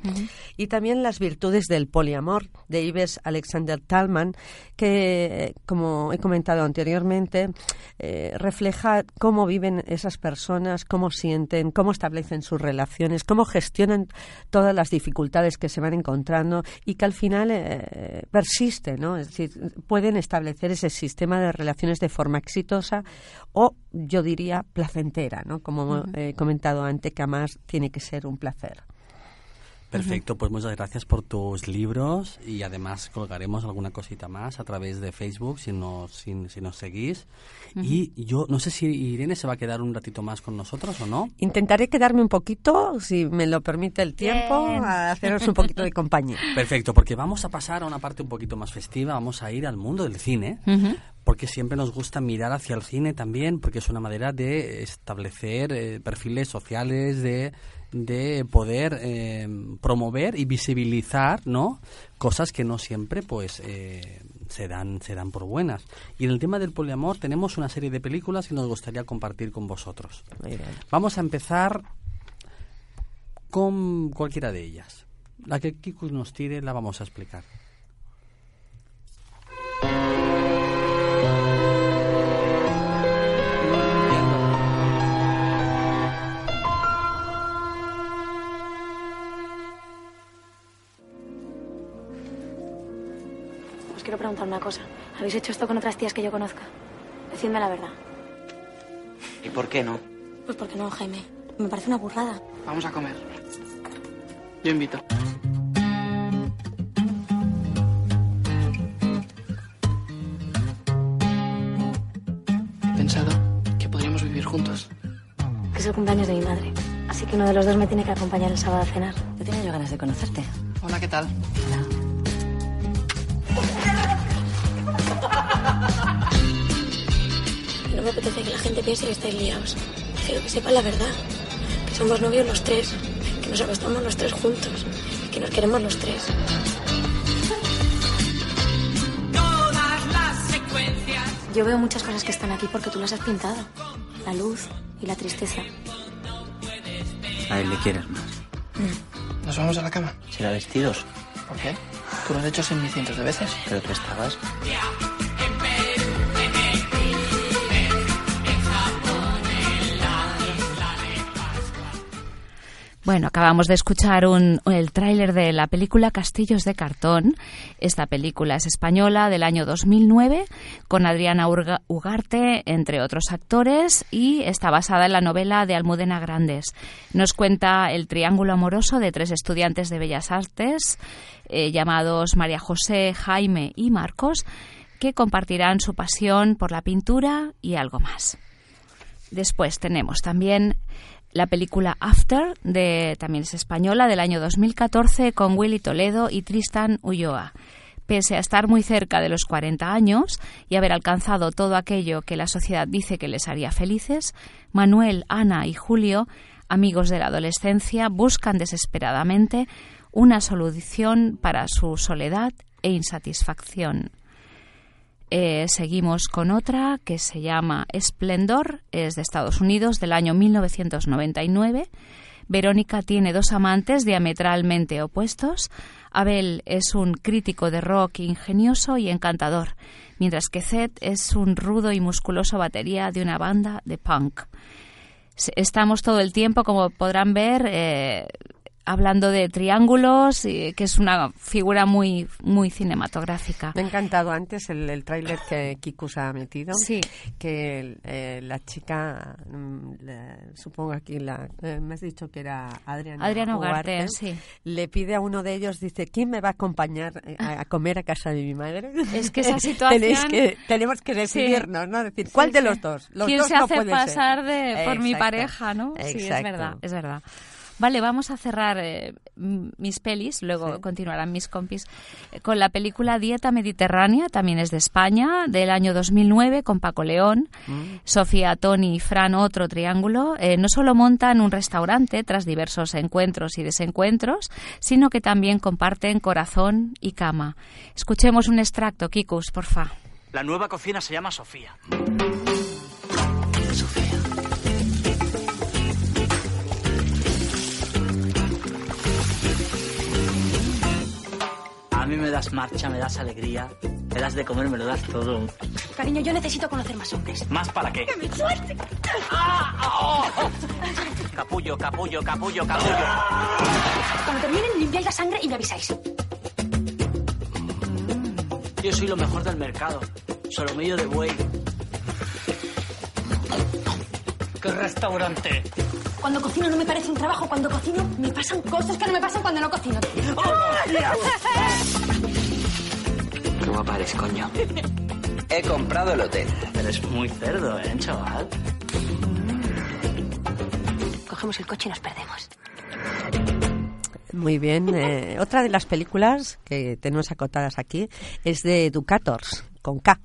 Y también las virtudes del poliamor de Ives Alexander Talman, que, como he comentado anteriormente, eh, refleja cómo viven esas personas, cómo sienten, cómo establecen sus relaciones, cómo gestionan todas las dificultades que se van encontrando y que al final eh, persiste, ¿no? Es decir, pueden establecer ese sistema de relaciones de forma exitosa o, yo diría, placentera, ¿no? Como he comentado antes, que además tiene que ser un placer. Perfecto, pues muchas gracias por tus libros y además colgaremos alguna cosita más a través de Facebook si nos, si, nos seguís. Y yo no sé si Irene se va a quedar un ratito más con nosotros o no. Intentaré quedarme un poquito, si me lo permite el tiempo, a haceros un poquito de compañía. Perfecto, porque vamos a pasar a una parte un poquito más festiva, vamos a ir al mundo del cine. Porque siempre nos gusta mirar hacia el cine también, porque es una manera de establecer eh, perfiles sociales, de de poder eh, promover y visibilizar no cosas que no siempre pues eh, se dan se dan por buenas. Y en el tema del poliamor tenemos una serie de películas que nos gustaría compartir con vosotros. Vamos a empezar con cualquiera de ellas. La que Kikus nos tire la vamos a explicar quiero preguntar una cosa. ¿Habéis hecho esto con otras tías que yo conozca? Decidme la verdad. ¿Y por qué no? Pues porque no, Jaime. Me parece una burrada. Vamos a comer. Yo invito. He pensado que podríamos vivir juntos. Que es el cumpleaños de mi madre. Así que uno de los dos me tiene que acompañar el sábado a cenar. Yo tenía yo ganas de conocerte. Hola, ¿qué tal? No me apetece que la gente piense que estáis liados. Quiero que sepan la verdad. Que somos novios los tres. Que nos acostamos los tres juntos. Que nos queremos los tres. Yo veo muchas cosas que están aquí porque tú las has pintado. La luz y la tristeza. A él le quieres más. ¿Nos vamos a la cama? ¿Será vestidos? ¿Por qué? Tú lo has hecho sin mí cientos de veces. Pero tú estabas. Bueno, acabamos de escuchar un, el tráiler de la película Castillos de Cartón. Esta película es española del año 2009 con Adriana Ugarte, entre otros actores, y está basada en la novela de Almudena Grandes. Nos cuenta el triángulo amoroso de tres estudiantes de Bellas Artes eh, llamados María José, Jaime y Marcos, que compartirán su pasión por la pintura y algo más. Después tenemos también la película After, de, también es española, del año 2014, con Willy Toledo y Tristan Ulloa. Pese a estar muy cerca de los 40 años y haber alcanzado todo aquello que la sociedad dice que les haría felices, Manuel, Ana y Julio, amigos de la adolescencia, buscan desesperadamente una solución para su soledad e insatisfacción. Eh, seguimos con otra que se llama Esplendor, es de Estados Unidos del año 1999. Verónica tiene dos amantes diametralmente opuestos. Abel es un crítico de rock ingenioso y encantador, mientras que Zed es un rudo y musculoso batería de una banda de punk. Estamos todo el tiempo, como podrán ver, eh, hablando de triángulos, que es una figura muy muy cinematográfica. Me ha encantado antes el, el tráiler que Kikus ha metido, sí. que eh, la chica, mm, supongo aquí, la, eh, me has dicho que era Adriana, Adriana Ugarte, sí. le pide a uno de ellos, dice, ¿quién me va a acompañar eh, a, comer a casa de mi madre? Es que esa situación... que, tenemos que decidirnos, ¿no? decir, ¿cuál de los dos? Los ¿Quién dos se no hace pasar ser. de, por mi Exacto. pareja, no? Sí, es Exacto. verdad, es verdad. Vale, vamos a cerrar eh, mis pelis, luego continuarán mis compis, eh, con la película Dieta Mediterránea, también es de España, del año 2009, con Paco León, Sofía, Tony y Fran, otro triángulo. Eh, no solo montan un restaurante tras diversos encuentros y desencuentros, sino que también comparten corazón y cama. Escuchemos un extracto, Kikus, porfa. La nueva cocina se llama Sofía. A mí me das marcha, me das alegría, me das de comer, me lo das todo. Cariño, yo necesito conocer más hombres. ¿Más para qué? ¡Que me suelte! Capullo, capullo, capullo, capullo. Cuando terminen, limpiáis la sangre y me avisáis. Yo soy lo mejor del mercado. Solomillo de buey. ¿Qué restaurante? Cuando cocino no me parece un trabajo, cuando cocino me pasan cosas que no me pasan cuando no cocino. Guapa eres, coño. He comprado el hotel. Eres muy cerdo, ¿eh, chaval? Cogemos el coche y nos perdemos. Muy bien. eh, otra de las películas que tenemos acotadas aquí es de Educators, con K.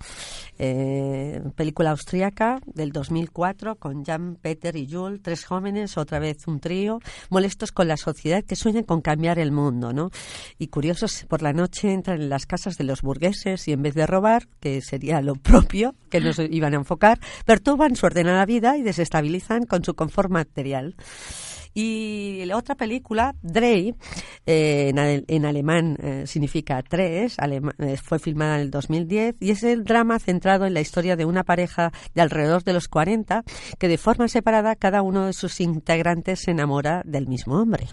Eh, película austríaca del 2004 con Jan, Peter y Jules, tres jóvenes, otra vez un trío, molestos con la sociedad que sueñan con cambiar el mundo, ¿no? Y curiosos, por la noche entran en las casas de los burgueses y en vez de robar, que sería lo propio que nos iban a enfocar, perturban su ordenada vida y desestabilizan con su confort material. Y la otra película, Drey, eh, en, en alemán eh, significa tres, eh, fue filmada en el 2010 y es el drama centrado en la historia de una pareja de alrededor de los 40 que de forma separada cada uno de sus integrantes se enamora del mismo hombre.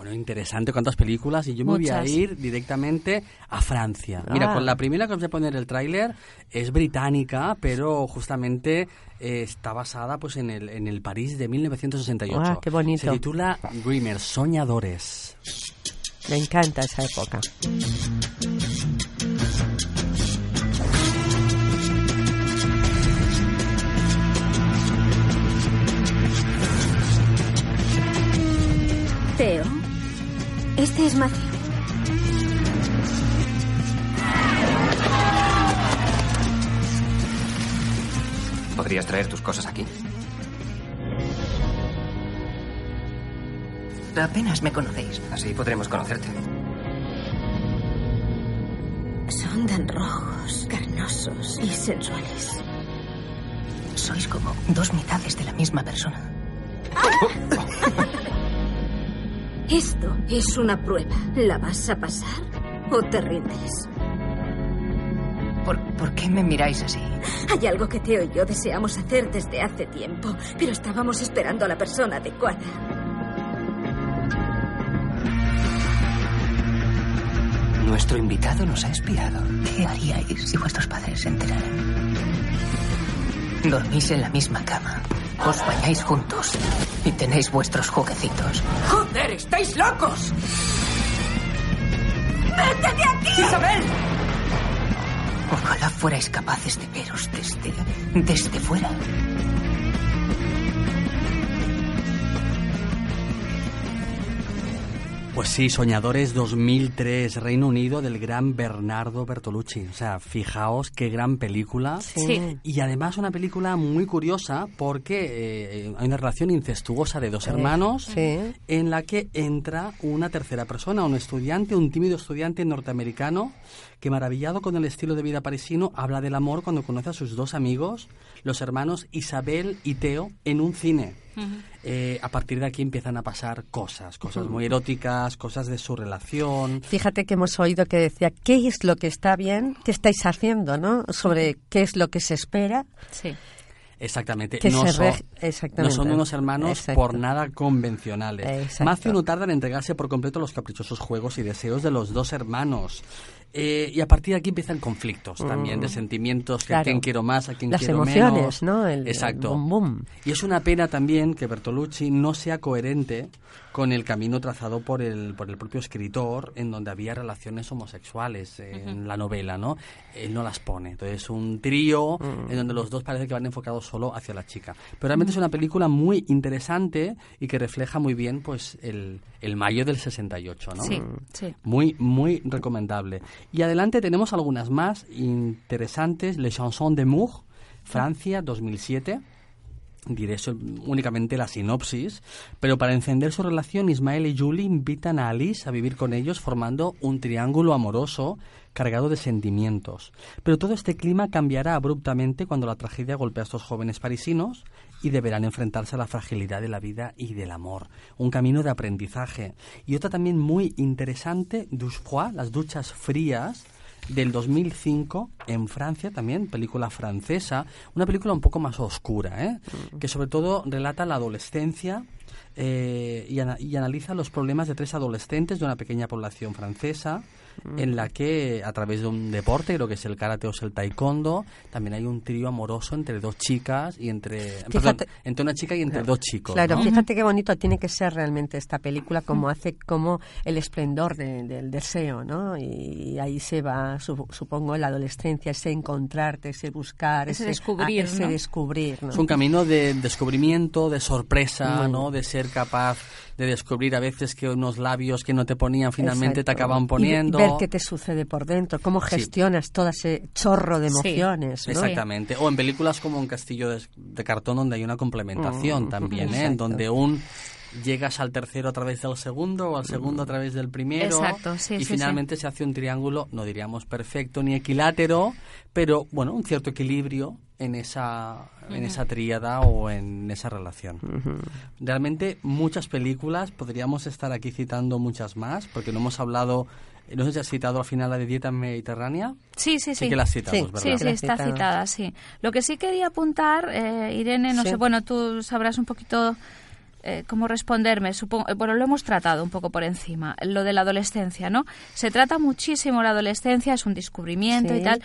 Bueno, interesante cuántas películas y yo me voy a ir directamente a Francia. Mira, Ah. con la primera que os voy a poner el tráiler es británica, pero justamente eh, está basada pues en el, en el París de 1968. Ah, qué bonito. Se titula Dreamers, Soñadores. Me encanta esa época. Teo, este es Matthew. ¿Podrías traer tus cosas aquí? Apenas me conocéis. Así podremos conocerte. Son tan rojos, carnosos y sensuales. Sois como dos mitades de la misma persona. Esto es una prueba. ¿La vas a pasar o te rindes? ¿Por, por qué me miráis así? Hay algo que Teo y yo deseamos hacer desde hace tiempo, pero estábamos esperando a la persona adecuada. Nuestro invitado nos ha espiado. ¿Qué haríais si vuestros padres se enteraran? Dormís en la misma cama, os bañáis juntos y tenéis vuestros jueguecitos. ¡Joder, estáis locos! ¡Vete de aquí! ¡Isabel! Ojalá fuerais capaces de veros desde, desde fuera. Pues sí, Soñadores 2003, Reino Unido, del gran Bernardo Bertolucci. O sea, fijaos qué gran película. Sí. Y además una película muy curiosa porque eh, hay una relación incestuosa de dos hermanos sí. en la que entra una tercera persona, un estudiante, un tímido estudiante norteamericano que maravillado con el estilo de vida parisino habla del amor cuando conoce a sus dos amigos, los hermanos Isabel y Teo, en un cine. Eh, a partir de aquí empiezan a pasar cosas, cosas muy eróticas, cosas de su relación. Fíjate que hemos oído que decía, ¿qué es lo que está bien? ¿Qué estáis haciendo? ¿no? Sobre qué es lo que se espera. Sí. Exactamente. Que no, se son, exactamente. no son unos hermanos Exacto. por nada convencionales. Exacto. Matthew no tarda en entregarse por completo a los caprichosos juegos y deseos de los dos hermanos. Eh, y a partir de aquí empiezan conflictos también de Mm. sentimientos, que a quién quiero más, a quién Las quiero emociones, menos. ¿no? El- el Exacto. bum, bum. Y es una pena también que Bertolucci no sea coherente con el camino trazado por el, por el propio escritor, en donde había relaciones homosexuales en la novela, ¿no? Él no las pone. Entonces, un trío en donde los dos parece que van enfocados solo hacia la chica. Pero realmente es una película muy interesante y que refleja muy bien, pues, el, el mayo del 68, ¿no? Sí, sí. Muy, muy recomendable. Y adelante tenemos algunas más interesantes. Les Chansons d'amour, Francia, 2007. Diré únicamente la sinopsis, pero para encender su relación, Ismael y Julie invitan a Alice a vivir con ellos formando un triángulo amoroso cargado de sentimientos. Pero todo este clima cambiará abruptamente cuando la tragedia golpea a estos jóvenes parisinos y deberán enfrentarse a la fragilidad de la vida y del amor. Un camino de aprendizaje. Y otra también muy interesante, Douche froid, las duchas frías, del 2005 en Francia también, película francesa, una película un poco más oscura, ¿eh? que sobre todo relata la adolescencia eh, y, ana- y analiza los problemas de tres adolescentes de una pequeña población francesa en la que a través de un deporte, creo que es el karate o es el taekwondo, también hay un trío amoroso entre dos chicas y entre, perdón, Fíjate- entre una chica y entre dos chicos. Claro, ¿no? fíjate qué bonito tiene que ser realmente esta película, como hace como el esplendor de- del deseo, ¿no? Y, ahí se va, su- supongo, la adolescencia, ese encontrarte, ese buscar, Ese descubrir, ah, ese ¿no? descubrir, ¿no? Es un camino de descubrimiento, de sorpresa, Mm. ¿no? De ser capaz de descubrir a veces que unos labios que no te ponían finalmente te acaban Y poniendo. ver qué te sucede por dentro, cómo Sí. gestionas todo ese chorro de Sí. emociones, ¿no? Exactamente. O en películas como Un castillo de, de cartón donde hay una complementación Mm, también, ¿eh? En donde un llegas al tercero a través del segundo o al segundo a través del primero Exacto, sí, y sí, finalmente se hace un triángulo, no diríamos perfecto ni equilátero, pero bueno, un cierto equilibrio en esa en esa tríada o en esa relación. Realmente muchas películas, podríamos estar aquí citando muchas más, porque no hemos hablado, no sé si has citado al final la de Dieta Mediterránea. Sí, sí, sí. Sí que la citamos, sí, ¿verdad? Sí, sí, está citada, sí. Lo que sí quería apuntar, eh, Irene, no Sí. sé, bueno, tú sabrás un poquito eh, cómo responderme. Supongo, eh, bueno, lo hemos tratado un poco por encima, lo de la adolescencia, ¿no? Se trata muchísimo la adolescencia, es un descubrimiento Sí. y tal.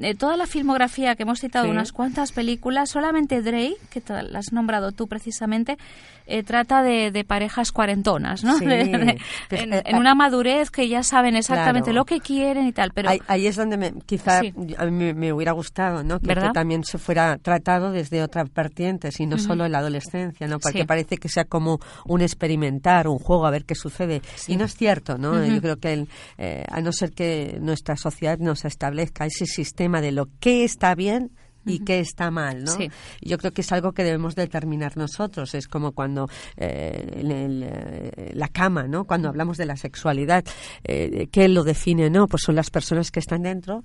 Eh, toda la filmografía que hemos citado, Sí. unas cuantas películas, solamente Drake, que la has nombrado tú precisamente, eh, trata de, de parejas cuarentonas, ¿no? Sí. En, eh, en una madurez que ya saben exactamente Claro. lo que quieren y tal, pero... ahí, ahí es donde me, quizá a mí me, me hubiera gustado, ¿no? Que, también se fuera tratado desde otra vertiente, y no solo en la adolescencia, ¿no? Porque parece que sea como un experimentar, un juego, a ver qué sucede. Y no es cierto, ¿no? Yo creo que el, eh, a no ser que nuestra sociedad nos establezca ese sistema de lo que está bien y qué está mal, ¿no? Sí. Yo creo que es algo que debemos determinar nosotros. Es como cuando eh, en el, eh, la cama, ¿no? Cuando hablamos de la sexualidad, eh, ¿qué lo define? No, pues son las personas que están dentro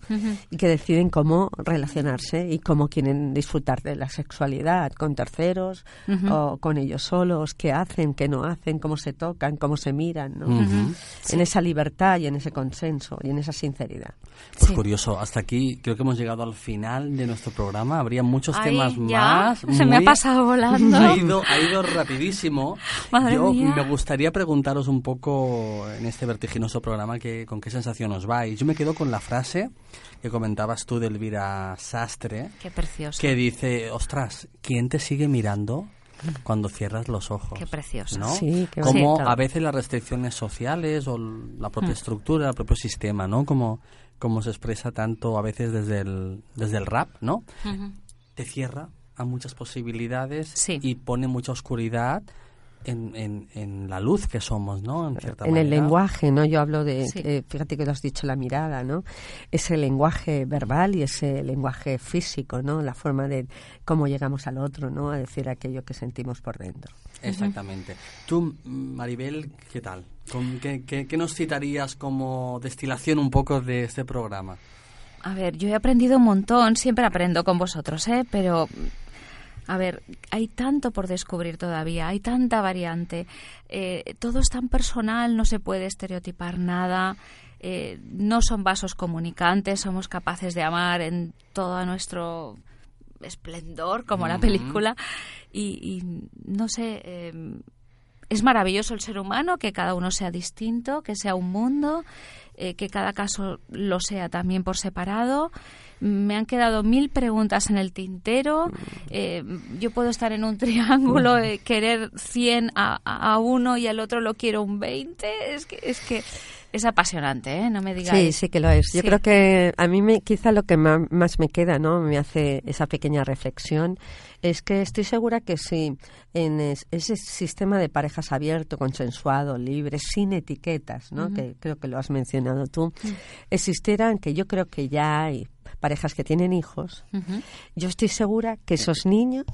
y que deciden cómo relacionarse y cómo quieren disfrutar de la sexualidad con terceros o con ellos solos, qué hacen, qué no hacen, cómo se tocan, cómo se miran, ¿no? Ujú. En esa libertad y en ese consenso y en esa sinceridad. Pues curioso, hasta aquí creo que hemos llegado al final de nuestro programa. Habría muchos Ay, temas ya, más. se me ha muy- pasado volando. Ha ido, ha ido rapidísimo. Madre Yo mía. me gustaría preguntaros un poco en este vertiginoso programa que, con qué sensación os vais. Yo me quedo con la frase que comentabas tú de Elvira Sastre, Qué precioso. que dice, ostras, ¿quién te sigue mirando? Cuando cierras los ojos. Qué precioso. ¿no? Sí, qué Como bonito. a veces las restricciones sociales o la propia Mm. estructura, el propio sistema, ¿no? Como, como se expresa tanto a veces desde el, desde el rap, ¿no? Te cierra a muchas posibilidades y pone mucha oscuridad en, en, en la luz que somos, ¿no? En cierta en el lenguaje, ¿no? Yo hablo de, Sí. eh, fíjate que lo has dicho, la mirada, ¿no? Ese lenguaje verbal y ese lenguaje físico, ¿no? La forma de cómo llegamos al otro, ¿no? A decir aquello que sentimos por dentro. Exactamente. Tú, Maribel, ¿qué tal? ¿Con qué, qué- qué nos citarías como destilación un poco de este programa? A ver, yo he aprendido un montón, siempre aprendo con vosotros, ¿eh? Pero, a ver, hay tanto por descubrir todavía, hay tanta variante, eh, todo es tan personal, no se puede estereotipar nada, eh, no son vasos comunicantes, somos capaces de amar en todo nuestro esplendor, como la película, y, y no sé... eh, es maravilloso el ser humano, que cada uno sea distinto, que sea un mundo, eh, que cada caso lo sea también por separado. Me han quedado mil preguntas en el tintero. Eh, yo puedo estar en un triángulo, eh, querer 100 a, a uno y al otro lo quiero un 20. Es que es, que es apasionante, ¿eh? No me digas. Sí, sí que lo es. Yo Sí. creo que a mí me, quizá lo que más me queda, ¿no? Me hace esa pequeña reflexión, es que estoy segura que si en es- ese sistema de parejas abierto, consensuado, libre, sin etiquetas, ¿no? Que creo que lo has mencionado tú, existieran, que yo creo que ya hay parejas que tienen hijos, yo estoy segura que esos niños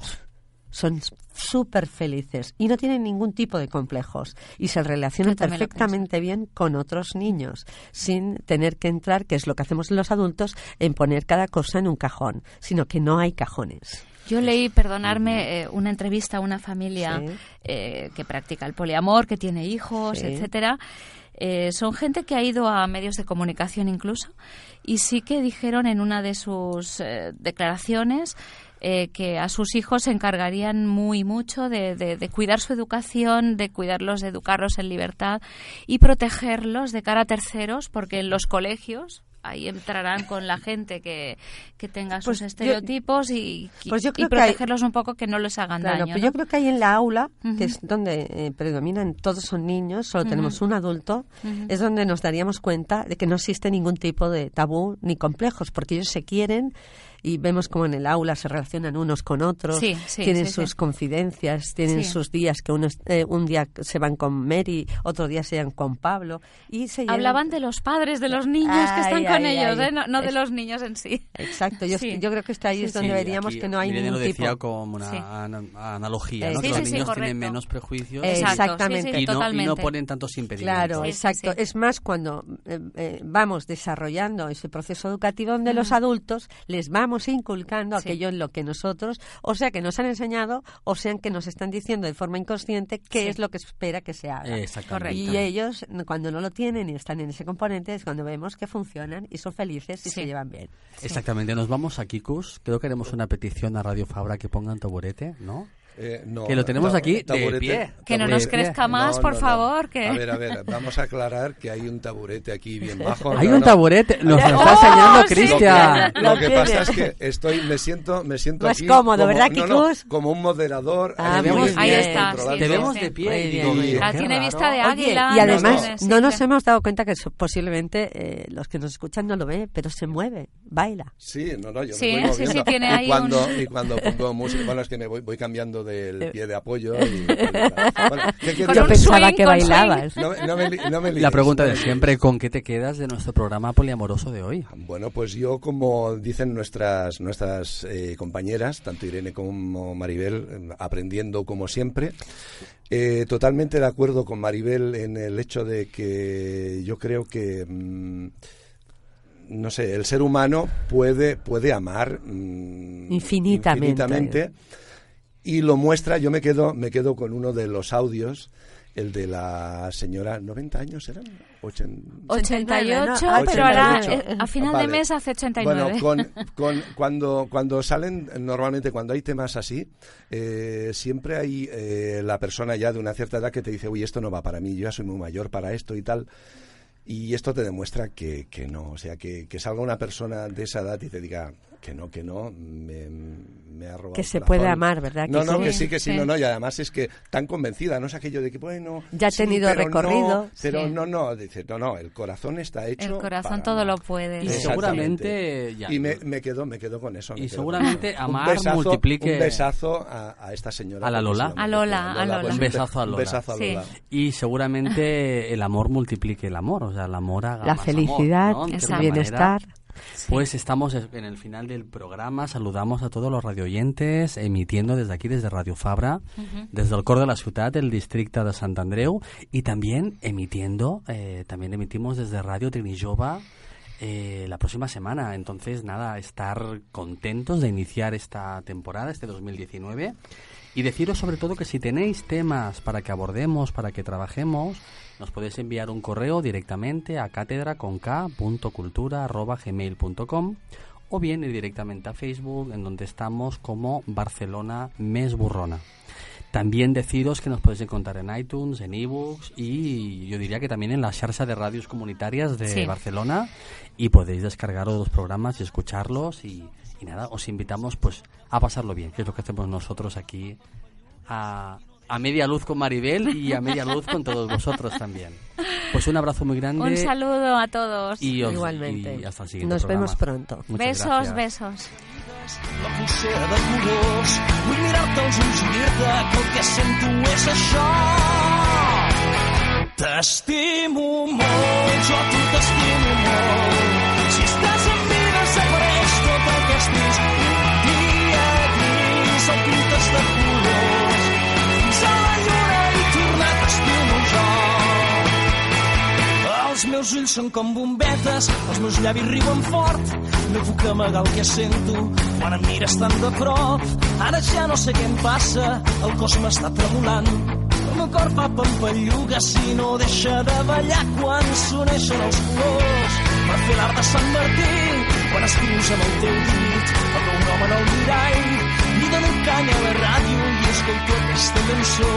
son súper felices y no tienen ningún tipo de complejos y se relacionan perfectamente bien con otros niños sin tener que entrar, que es lo que hacemos los adultos, en poner cada cosa en un cajón, sino que no hay cajones. Yo leí, perdonarme, eh, una entrevista a una familia Sí. eh, que practica el poliamor, que tiene hijos, Sí. etcétera. Eh, son gente que ha ido a medios de comunicación incluso y sí que dijeron en una de sus eh, declaraciones eh, que a sus hijos se encargarían muy mucho de, de- de cuidar su educación, de cuidarlos, de educarlos en libertad y protegerlos de cara a terceros, porque en los colegios ahí entrarán con la gente que, que tenga sus Pues estereotipos y, y- Pues yo y creo que hay- protegerlos un poco que no les hagan Claro, daño. pero ¿no? yo creo que ahí en la aula, que es donde eh, predominan, todos son niños, solo tenemos un adulto, es donde nos daríamos cuenta de que no existe ningún tipo de tabú ni complejos, porque ellos se quieren y vemos como en el aula se relacionan unos con otros, Sí, sí, tienen sí, sus sí. confidencias, tienen Sí. sus días que uno, eh, un día se van con Mary, otro día se van con Pablo y se Hablaban de los padres de los niños que están Ay, con ay, ellos, ay. ¿eh? no, no de Es- los niños en sí. Exacto, yo, Sí. yo creo que está ahí es donde sí. veríamos Aquí que no hay Irene ningún lo decía tipo. como una analogía, ¿no? sí, que sí, los sí, niños tienen menos prejuicios Exactamente. sí, sí, y, no, y no ponen tantos impedimentos. Claro, exacto. sí. Es más cuando eh, eh, vamos desarrollando ese proceso educativo donde los adultos les vamos inculcando Sí. aquello en lo que nosotros, o sea, que nos han enseñado, o sea, que nos están diciendo de forma inconsciente qué Sí. es lo que espera que se haga. Exactamente. Y ellos, cuando no lo tienen y están en ese componente, es cuando vemos que funcionan y son felices y Sí. se llevan bien. Exactamente, nos vamos a Kikus. Creo que haremos una petición a Radio Fabra que pongan taburete, ¿no? Eh, no, que lo tenemos aquí de taburete- pie. Que no De nos pie. crezca más, No, por no, no. favor. Que... A ver, a ver, vamos a aclarar que hay un taburete aquí bien bajo. Hay un taburete, nos lo está ¡Oh, enseñando sí! Cristian. Lo Lo que pasa es que estoy, me siento, me siento Más aquí cómodo, como, ¿verdad, no, no, Kikus? como un moderador. Ah, muy Ahí bien. está, sí, Te vemos sí. de pie. Digo, tiene vista de águila. y además no nos hemos dado cuenta que posiblemente eh, los que nos escuchan no lo ven, pero se mueve, baila. Sí, no, no, yo Sí, me voy sí, sí, moviendo. tiene y ahí cuando, un- Y cuando pongo música, bueno, es que me voy, voy cambiando del Eh. pie de apoyo. Y, bueno, ¿qué quería- Con Yo pensaba que bailabas. No, me- no me, li- no me La pregunta de siempre, ¿con qué te quedas de nuestro programa poliamoroso de hoy? Bueno, pues yo, como dicen nuestras, nuestras eh, compañeras, tanto Irene como Maribel, aprendiendo como siempre, eh, totalmente de acuerdo con Maribel en el hecho de que yo creo que, mm, no sé, el ser humano puede, puede amar mm, Infinitamente. infinitamente, y lo muestra, yo me quedo, me quedo con uno de los audios, el de la señora, ¿90 años eran? Ochen- 88, Ah, pero ahora 88. eh, a final Vale. de mes hace 89. Bueno, con, con- cuando, cuando salen, normalmente cuando hay temas así, eh, siempre hay eh, la persona ya de una cierta edad que te dice, uy, esto no va para mí, yo ya soy muy mayor para esto y tal. Y esto te demuestra que, que no, o sea, que, que salga una persona de esa edad y te diga que no, que no, me, me ha robado. Que se puede zona". amar, ¿verdad? No, Que no, sí. que sí, que sí, Sí. no, no, y además es que tan convencida, no es aquello de que, bueno. Ya ha sí, tenido pero recorrido. no, pero Sí. no, no, dice, no, no, el corazón está hecho. El corazón para todo amar. lo puede. Y seguramente ya- Y me, me quedo, me quedo con eso. Y seguramente eso. amar un besazo, multiplique- Un besazo a, a esta señora. A la Lola. A. Lola, a Lola. pues, Un besazo a Un Lola. besazo a Sí. Lola. Y seguramente el amor multiplique el amor, o sea, el amor haga La más felicidad, amor, ¿no? De el bienestar. manera. Pues estamos en el final del programa, saludamos a todos los radioyentes, emitiendo desde aquí, desde Radio Fabra, desde el cor de la ciudad, del distrito de Sant Andreu, y también emitiendo, eh, también emitimos desde Radio Trinijova eh, la próxima semana. Entonces, nada, estar contentos de iniciar esta temporada, este 2019. Y deciros sobre todo que si tenéis temas para que abordemos, para que trabajemos, nos podéis enviar un correo directamente a cátedra.cultura.gmail.com o bien ir directamente a Facebook, en donde estamos como Barcelona Mes Burrona. También deciros que nos podéis encontrar en iTunes, en ebooks y yo diría que también en la xarxa de radios comunitarias de Sí. Barcelona y podéis descargaros los programas y escucharlos y, y nada, os invitamos pues a pasarlo bien, que es lo que hacemos nosotros aquí a, a media luz con Maribel y a media luz con todos vosotros también. Pues un abrazo muy grande. Un saludo a todos. Y os- Igualmente. y hasta el siguiente Nos programa. vemos pronto. Muchas besos, gracias. besos. la pulsera de colors. Vull mirar-te als ulls i dir-te que el que sento és això. T'estimo molt, jo a tu t'estimo meus ulls són com bombetes, els meus llavis riuen fort. No puc amagar el que sento quan em mires tan de prop. Ara ja no sé què em passa, el cos m'està tremolant. El meu cor fa pampallugues i no deixa de ballar quan s'uneixen els colors. Per fer l'art de Sant Martí, quan escrius amb el teu dit, el teu nom en el mirall, i dono canya a la ràdio i escolto aquesta cançó.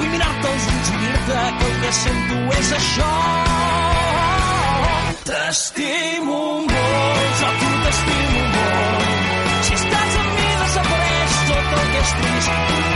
Vull mirar-te als ulls i dir-te que el que sento és això. T'estimo molt, jo tu t'estimo molt. Si estàs amb mi desapareix tot el que és trist.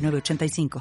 906985.